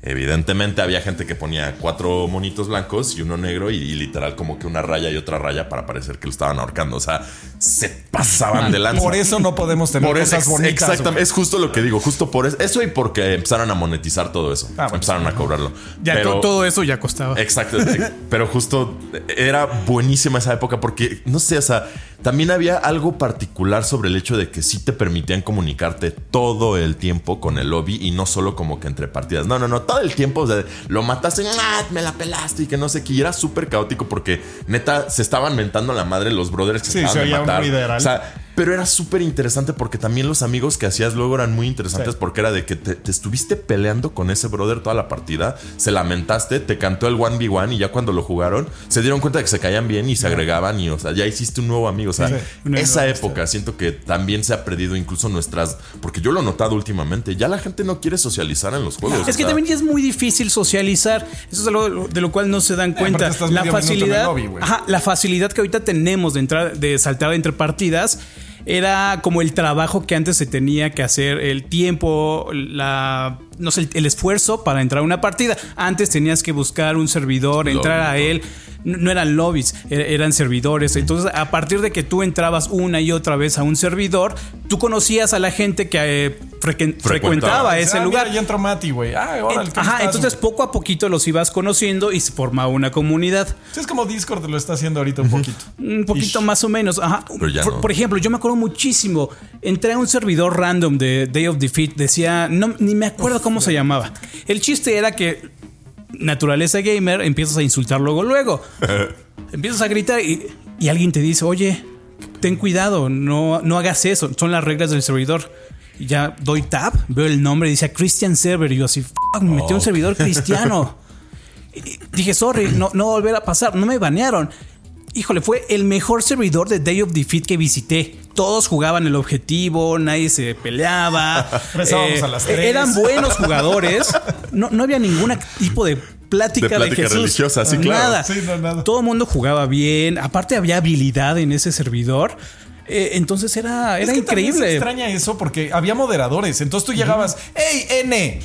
Evidentemente había gente que ponía cuatro monitos blancos y uno negro y, y literal como que una raya y otra raya para parecer que lo estaban ahorcando. O sea, se pasaban de lanza.
Por eso no podemos tener
Por
cosas bonitas.
exactamente, es justo lo que digo, justo por eso, eso y porque empezaron a monetizar todo eso,
Ah, bueno.
empezaron a cobrarlo.
ya
Pero-
todo eso ya costaba.
Exacto, eh, *laughs* pero justo era buenísima esa época porque, no sé, o sea, también había algo particular sobre el hecho de que sí te permitían comunicarte todo el tiempo con el lobby y no solo como que entre partidas. No, no, no, todo el tiempo, o sea, lo mataste, ¡ah! me la pelaste y que no sé qué. Y era súper caótico porque neta se estaban mentando a la madre los brothers que
Sí,
se acaban de matar. O sea, pero era súper interesante porque también los amigos que hacías luego eran muy interesantes
Sí.
porque era de que te, te estuviste peleando con ese brother toda la partida, se lamentaste, te cantó el 1v1 y ya cuando lo jugaron se dieron cuenta de que se caían bien y se agregaban y o sea, ya hiciste un nuevo amigo. O sea,
Sí,
esa época siento que también se ha perdido incluso nuestras... Porque yo lo he notado últimamente, ya la gente no quiere socializar en los juegos.
Es
o
que también ya es muy difícil socializar. Eso es algo de lo cual no se dan cuenta.
aparte estás
La facilidad,
lobby, güey.
ajá, la facilidad que ahorita tenemos de entrar, de saltar entre partidas. Era como el trabajo que antes se tenía que hacer, el tiempo, la, no sé, el, el esfuerzo para entrar a una partida. Antes tenías que buscar un servidor, entrar a él. No no eran lobbies, er- eran servidores. Entonces, a partir de que tú entrabas una y otra vez a un servidor, tú conocías a la gente que eh, frequen- frecuentaba
Ah,
ese
mira,
lugar.
ya entró Mati, güey. Ah, ¿cómo
Ajá,
estás,
entonces poco a poquito los ibas conociendo y se formaba una comunidad.
Sí, es como Discord lo está haciendo ahorita un poquito.
Un poquito
Ish.
más o menos. Ajá.
Pero ya
por,
no.
por ejemplo, yo me acuerdo muchísimo. Entré a un servidor random de Day of Defeat. Decía, no, ni me acuerdo cómo se llamaba. El chiste era que naturaleza gamer empiezas a insultar luego, luego. *laughs* empiezas a gritar y, y alguien te dice, oye, ten cuidado, no, no hagas eso, son las reglas del servidor. Y ya doy tab, veo el nombre, dice Christian Server, y yo así, fuck, me metí un servidor *laughs* cristiano. Y dije, sorry, no, no volver a pasar, no me banearon. Híjole, fue el mejor servidor de Day of Defeat que visité. Todos jugaban el objetivo, nadie se peleaba. *laughs*
Empezábamos a las tres.
Eran buenos jugadores. No, no había ningún tipo de plática
De
de,
plática
Jesús.
religiosa, sí, claro.
Nada.
Sí, no, nada.
Todo el mundo jugaba bien. Aparte había habilidad en ese servidor. Eh, entonces era,
Es
era
que también se
increíble.
extraña eso porque había moderadores. Entonces tú llegabas, ¡Ey, N!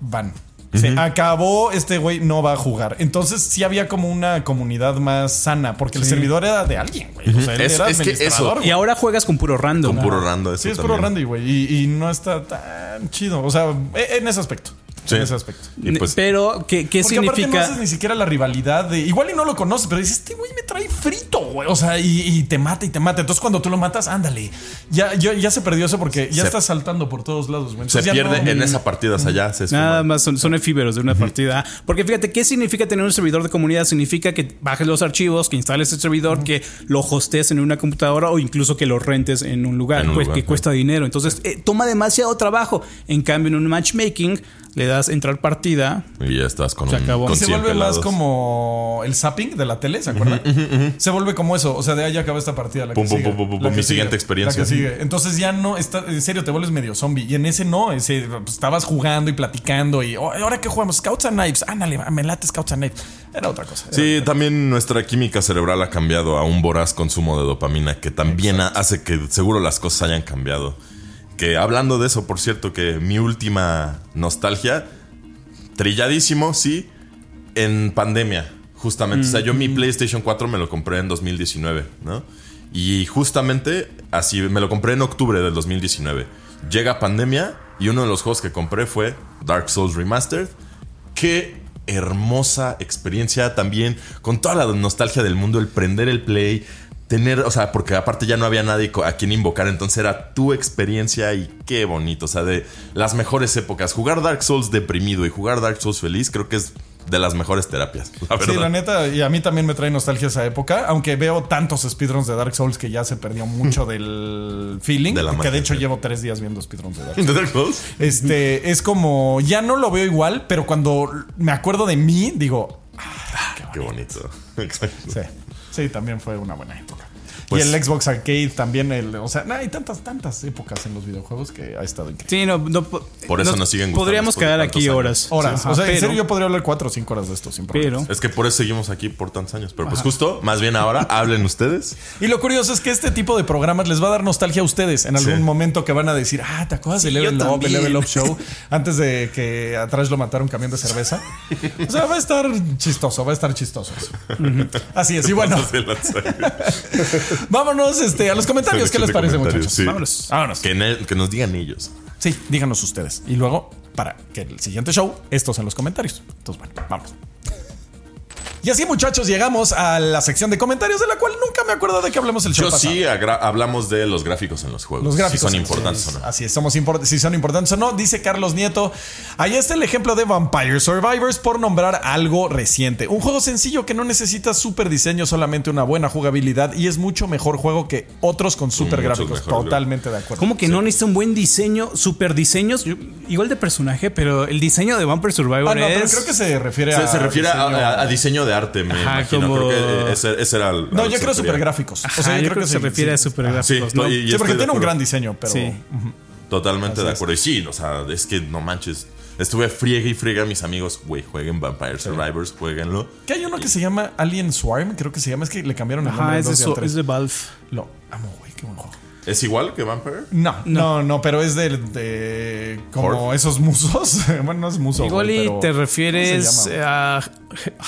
Van. Se acabó, este güey no va a jugar. Entonces sí había como una comunidad más sana porque el servidor era de alguien, güey. O sea, él
Es-
era
es que eso-.
Y ahora juegas con puro random.
Con puro rando. Eso
Sí, es puro. Randy, güey. Y, y no está tan chido. O sea, e- en ese aspecto.
Sí.
En ese aspecto.
Y pues,
Pero, ¿qué, qué
Porque aparte no
significa?
haces ni siquiera la rivalidad de. Igual y no lo conoces, pero dices, este güey me trae frito, güey. O sea, y, y te mata y te mata. Entonces cuando tú lo matas, ándale. Ya, ya, ya se perdió eso porque ya
Se-
estás saltando por todos lados, güey.
se
Entonces
pierde
no-
en esa partida allá. Se.
Nada más son, son efímeros de una partida. Porque fíjate, ¿qué significa tener un servidor de comunidad? Significa que bajes los archivos, que instales el servidor, que lo hostees en una computadora o incluso que lo rentes en un lugar,
En un
pues,
lugar,
que
sí.
cuesta dinero. Entonces, eh, toma demasiado trabajo. En cambio, en un matchmaking, le das entrar partida.
Y ya estás con
Se
un
acabó.
con
Y se
100
vuelve más como el zapping de la tele, ¿se acuerdan? Se vuelve como eso. O sea, de ahí ya acabó esta partida. La
Pum,
que
pum,
sigue,
pum, pum, pum,
la que
mi
sigue,
siguiente experiencia.
La que sigue. Entonces ya no está, en serio, te vuelves medio zombie. Y en ese no, ese pues, estabas jugando y platicando. Y "Oh, ahora qué jugamos, Scouts and Knives. Ándale, me late Scouts and Knives. Era otra cosa. Era-
Sí, también nuestra química cerebral ha cambiado a un voraz consumo de dopamina que también ha- hace que seguro las cosas hayan cambiado. Que hablando de eso, por cierto, que mi última nostalgia, trilladísimo, sí, en pandemia, justamente. O sea, yo mi PlayStation 4 me lo compré en 2019, ¿no? Y justamente así, me lo compré en octubre del 2019. Llega pandemia y uno de los juegos que compré fue Dark Souls Remastered. Qué hermosa experiencia también, con toda la nostalgia del mundo, el prender el play, tener, o sea, porque aparte ya no había nadie a quien invocar, entonces era tu experiencia y qué bonito, o sea, de las mejores épocas. Jugar Dark Souls deprimido y jugar Dark Souls feliz creo que es de las mejores terapias, la.
Sí, la neta, y a mí también me trae nostalgia esa época, aunque veo tantos speedruns de Dark Souls que ya se perdió mucho *laughs* del feeling,
De la
que
magia,
de hecho
sí.
llevo tres días viendo speedruns de Dark Souls.
¿De Dark Souls?
Este, es como, ya no lo veo igual, pero cuando me acuerdo de mí, digo,
Qué bonito. *laughs* Exacto.
sí, sí, también fue una buena época.
Pues-
y el Xbox Arcade también, el, o sea, nah, hay tantas, tantas épocas en los videojuegos que ha estado increíble.
Sí, no, no po-
Por eso nos siguen gustando
Podríamos quedar aquí
años.
horas.
Horas, o sea, en
pero-
serio yo podría hablar cuatro o cinco horas de esto sin
Pero
problemas.
Es que por eso seguimos aquí por tantos años. Pero pues justo, más bien ahora, *laughs* hablen ustedes.
Y lo curioso es que este tipo de programas les va a dar nostalgia a ustedes en algún
Sí.
momento que van a decir, ah, ¿te acuerdas
Sí,
de Level Up, el. Level Up Show? *laughs* Antes de que atrás lo matara un camión de cerveza. O sea, va a estar chistoso, va a estar chistoso. eso. Así es. Y bueno. *laughs* *laughs* vámonos este, a los comentarios. ¿Qué les parece, muchachos?
sí.
Vámonos.
Vámonos.
Que, que nos digan ellos.
Sí, díganos ustedes. Y luego, para que el siguiente show, estos en los comentarios. Entonces, bueno, vamos. Y así, muchachos, llegamos a la sección de comentarios de la cual nunca me acuerdo de que hablemos el show
Yo
pasado.
sí hablamos de los gráficos en los juegos.
Los gráficos.
Si son importantes o no.
Así es, somos import- si son importantes o no. Dice Carlos Nieto. Ahí está el ejemplo de Vampire Survivors por nombrar algo reciente. Un juego sencillo que no necesita super diseño, solamente una buena jugabilidad y es mucho mejor juego que otros con super
muchos
gráficos. Totalmente de acuerdo.
¿Cómo que no necesita un buen diseño, super diseños? Igual de personaje, pero el diseño de Vampire Survivor
Ah, no, pero
es.
creo que se refiere
Se,
a.
se refiere a-
diseño-
a, a diseño de arte, me
Ajá,
imagino.
como-
Creo que ese, ese era el.
No, yo creo
se
super
refería.
gráficos. O sea,
yo creo que se
sí,
refiere
sí.
a super
Sí,
gráficos, ¿no?
no, y- y
Sí, porque
de
tiene un gran diseño, pero.
Sí.
Totalmente de
es.
acuerdo. Y sí, o sea, es que no manches. Estuve friegue y friega a mis amigos. Güey, jueguen Vampire Survivors, jueguenlo.
Que hay uno que se llama Alien Swarm, creo que se llama. Es que le cambiaron el nombre.
Ajá, es de,
y
so- es de Valve.
Lo amo, güey, qué buen juego.
¿Es igual que Vampire?
No, no, no, pero es de, de como esos musos. *laughs* bueno, no es muso.
Igual y te
¿cómo
refieres a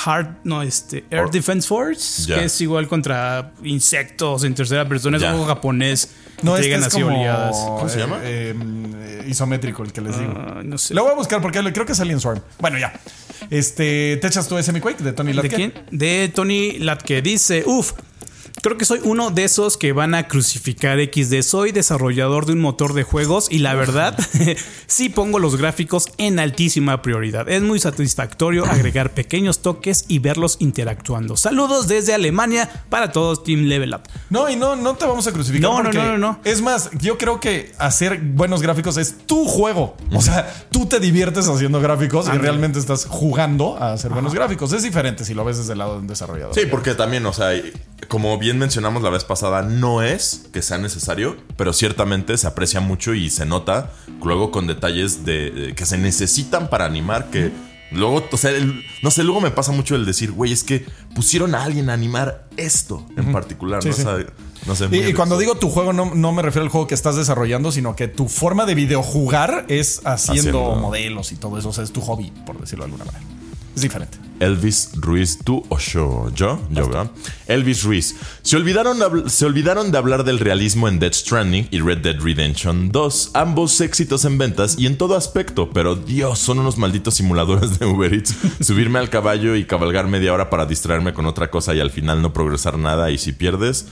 Hard, no, este, Air. Defense Force, que es igual contra insectos en tercera persona, es juego japonés.
No, este
llegan
es
así
como
oleadas.
¿Cómo se
eh,
llama?
eh, isométrico, el que les digo.
Ah, no sé.
Lo voy a buscar porque creo que es Alien Swarm. Bueno, ya. Este, ¿te echas tú ese Mi Quake de Tony
¿De
Latke?
quién? De Tony Latke. Dice, uff, creo que soy uno de esos que van a crucificar XD. Soy desarrollador de un motor de juegos y la verdad, *laughs* sí pongo los gráficos en altísima prioridad. Es muy satisfactorio agregar pequeños toques y verlos interactuando. Saludos desde Alemania para todos Team Level Up.
No, y no, no te vamos a crucificar.
No, no, no, no, no.
Es más, yo creo que hacer buenos gráficos es tu juego. O sea, tú te diviertes haciendo gráficos y realmente estás jugando a hacer buenos gráficos. Es diferente si lo ves desde el lado de un desarrollador.
Sí, porque también, o sea, como bien mencionamos la vez pasada, no es que sea necesario, pero ciertamente se aprecia mucho y se nota luego con detalles de, de- que se necesitan para animar que luego, o sea, el- no sé, luego me pasa mucho el decir, güey, es que pusieron a alguien a animar esto en particular,
Sí,
¿no?
sí.
O sea, no sé,
y cuando digo tu juego, no, no me refiero al juego que estás desarrollando, sino que tu forma de videojugar es haciendo
Haciendo.
modelos y todo eso. O sea, es tu hobby, por decirlo de alguna manera. Es diferente.
Elvis Ruiz, tú o yo, yo, yo, ¿verdad? Elvis Ruiz. Se olvidaron, de se olvidaron de hablar del realismo en Dead Stranding y Red Dead Redemption 2, ambos éxitos en ventas y en todo aspecto, pero Dios, son unos malditos simuladores de Uber Eats. *laughs* Subirme al caballo y cabalgar media hora para distraerme con otra cosa y al final no progresar nada y si pierdes...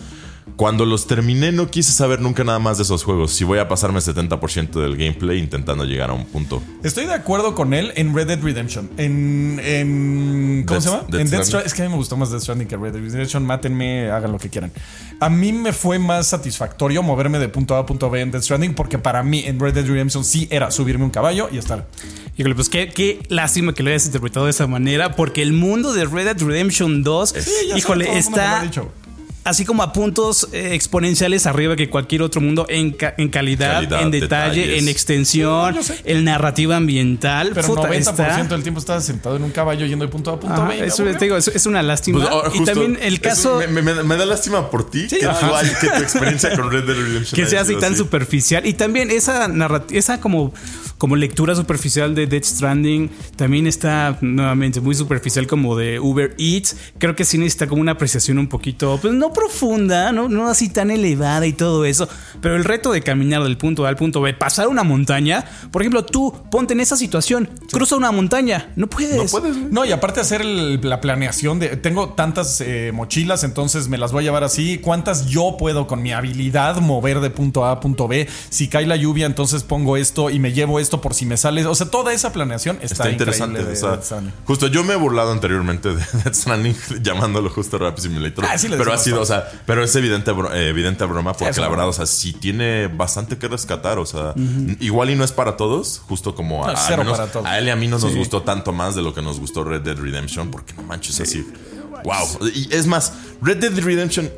Cuando los terminé no quise saber nunca nada más de esos juegos. Si voy a pasarme 70% del gameplay intentando llegar a un punto.
Estoy de acuerdo con él en Red Dead Redemption. En. en ¿Cómo
Death-
se llama?
Death
en Death
Stranding.
Es que a mí me gustó más Death Stranding que Red Dead Redemption. Mátenme, hagan lo que quieran. A mí me fue más satisfactorio moverme de punto A a punto B en Death Stranding porque para mí en Red Dead Redemption sí era subirme un caballo y estar.
Híjole, pues qué, qué lástima que lo hayas interpretado de esa manera, porque el mundo de Red Dead Redemption 2,
Sí,
híjole, está
dicho.
Así como a puntos eh, exponenciales arriba que cualquier otro mundo en, ca- en calidad,
Calidad,
en detalle,
detalles.
en extensión,
Sí,
en narrativa ambiental.
Pero
Puta,
90%
está-
del tiempo estás sentado en un caballo yendo de punto A punto
Ajá,
B.
eso, te digo, es, es una lástima.
Pues,
y también el
es-
caso
me, me- me da lástima por ti que, hay- que tu experiencia con Red Dead Redemption
que sea así tan superficial. Y también esa narrativa, esa como, como lectura superficial de Dead Stranding, también está nuevamente muy superficial como de Uber Eats. Creo que sí necesita como una apreciación un poquito, pues no profunda, no, no así tan elevada y todo eso. Pero el reto de caminar del punto A al punto B, pasar una montaña, por ejemplo, tú ponte en esa situación, cruza una montaña, no puedes.
No puedes.
No, y aparte hacer el- la planeación de tengo tantas eh, mochilas, entonces me las voy a llevar así. ¿Cuántas yo puedo con mi habilidad mover de punto A a punto B? Si cae la lluvia, entonces pongo esto y me llevo esto por si me sale. O sea, toda esa planeación está,
Está interesante.
de
o sea, justo yo me he burlado anteriormente de *laughs* Death Stranding *laughs* llamándolo justo Rap Simulator.
Ah, sí
pero ha sido. Sea, pero es evidente, eh, evidente broma porque
eso
la verdad, o sea, sí tiene bastante que rescatar. O sea, igual y no es para todos, justo como a,
No,
al menos a él y a mí no nos gustó tanto más de lo que nos gustó Red Dead Redemption, porque no manches así. Wow. Y es más, Red Dead Redemption,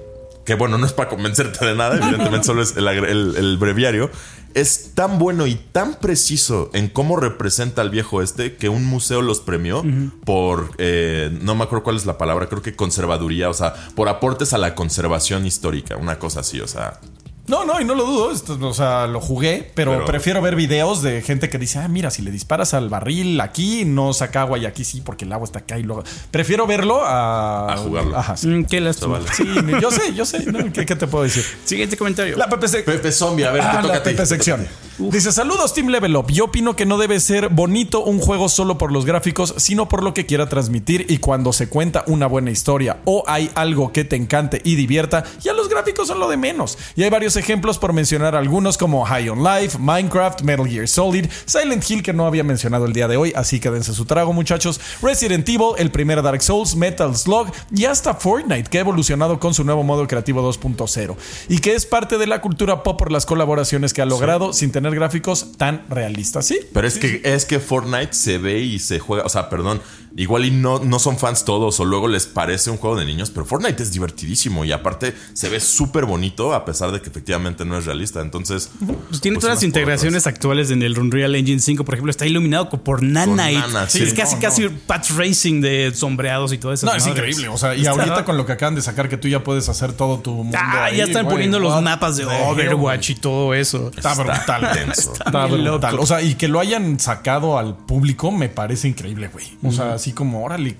que bueno, no es para convencerte de nada, evidentemente *laughs* solo es el, el- el breviario, es tan bueno y tan preciso en cómo representa al viejo este que un museo los premió por, eh, no me acuerdo cuál es la palabra, creo que conservaduría, o sea, por aportes a la conservación histórica, una cosa así, o sea.
No, no, y no lo dudo. esto, o sea, lo jugué, pero,
Pero-
prefiero ver videos de gente que dice, ah, mira, si le disparas al barril aquí, no saca agua y aquí sí, porque el agua está acá y luego. Prefiero verlo a.
A jugarlo.
Ajá. sí.
Mm, qué lástima.
Vale.
Sí, yo sé, yo sé. ¿no? ¿Qué, qué te puedo decir?
Siguiente comentario.
La PPC.
Pepe Zombie, a ver,
Ah,
te toca
la
a ti.
Pepe sección. Dice, saludos Team Level Up. Yo opino que no debe ser bonito un juego solo por los gráficos, sino por lo que quiera transmitir y cuando se cuenta una buena historia o hay algo que te encante y divierta, ya los gráficos son lo de menos. Y hay varios ejemplos por mencionar algunos como High on Life, Minecraft, Metal Gear Solid, Silent Hill que no había mencionado el día de hoy, así que dense su trago muchachos, Resident Evil, el primer Dark Souls, Metal Slug y hasta Fortnite que ha evolucionado con su nuevo modo creativo 2.0 y que es parte de la cultura pop por las colaboraciones que ha logrado sin tener gráficos tan realistas, ¿sí?
Pero es que es que Fortnite se ve y se juega, o sea, perdón, igual y no, no son fans todos o luego les parece un juego de niños, pero Fortnite es divertidísimo y aparte se ve súper bonito a pesar de que efectivamente no es realista. Entonces,
Pues tiene
pues
todas las integraciones actuales en el Unreal Engine 5, por ejemplo, está iluminado por Nanite.
Nana,
Sí, es casi
No,
casi
no.
patch racing de sombreados y todo eso.
No, es increíble. O sea, y ahorita con lo que acaban de sacar, que tú ya puedes hacer todo tu mundo.
Ah,
ahí,
ya están poniendo los
what
mapas de Overwatch y todo eso.
Está brutal.
tenso.
Está brutal.
loco.
O sea, y que lo hayan sacado al público me parece increíble, güey. O sea, así como, órale,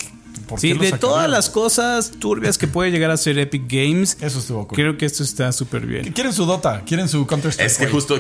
¿por
Sí,
qué
de todas las cosas turbias que puede llegar a ser Epic Games,
Eso estuvo cool.
creo que esto está súper bien.
Quieren su Dota, quieren su Counter Strike.
Es que justo,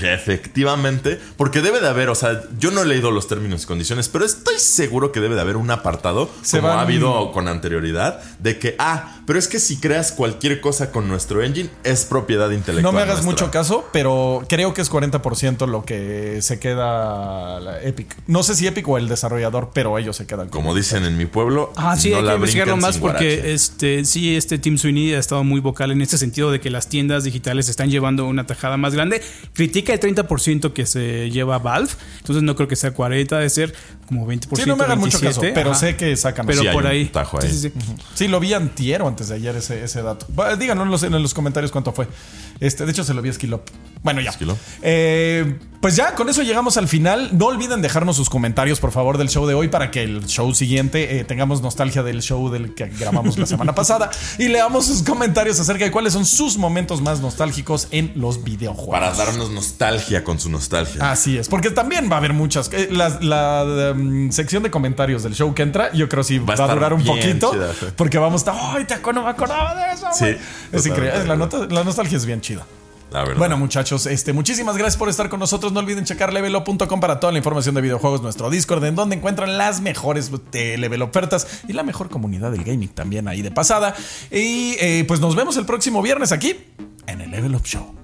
efectivamente, porque debe de haber, o sea, yo no he leído los términos y condiciones, pero estoy seguro que debe de haber un apartado,
Se
como
van-
ha habido con anterioridad, de que, ah, pero es que si creas cualquier cosa con nuestro engine, es propiedad intelectual.
No me hagas
nuestra.
mucho caso, pero creo que es 40% lo que se queda la Epic. No sé si Epic o el desarrollador, pero ellos se quedan con
Como dicen en mi pueblo,
Ah, sí,
no
hay que investigarlo más porque este sí, este Tim Sweeney ha estado muy vocal en este sentido de que las tiendas digitales están llevando una tajada más grande. Critica el 30% que se lleva Valve, entonces no creo que sea 40, de ser como 20%.
Sí, no me hagan mucho
27,
caso, pero
ajá.
sé que sacan.
Pero
Sí,
por ahí.
tajo ahí.
Sí, sí, sí.
Sí, lo vi antier o antes de ayer ese, ese dato. Díganos en los, en los comentarios cuánto fue. Este, de hecho, se lo vi a Skillop. Bueno, ya.
Skillop.
Eh, pues ya, con eso llegamos al final. No olviden dejarnos sus comentarios, por favor, del show de hoy para que el show siguiente eh, tengamos nostalgia del show del que grabamos la semana *laughs* pasada y leamos sus comentarios acerca de cuáles son sus momentos más nostálgicos en los videojuegos.
Para darnos nostalgia con su nostalgia.
Así es, porque también va a haber muchas. eh, La, la, um, sección de comentarios del show que entra, yo creo sí va,
Va a
durar un poquito.
chida, sí.
Porque vamos a estar. ¡Ay, te no me acordaba de eso!
Sí,
güey". es increíble. La, nota- la nostalgia es bien chida. Bueno, muchachos, este, muchísimas gracias por estar con nosotros. No olviden checar levelo.com para toda la información de videojuegos, nuestro Discord, en donde encuentran las mejores eh, level ofertas y la mejor comunidad del gaming también ahí de pasada. Y eh, pues nos vemos el próximo viernes aquí en el Level Up Show.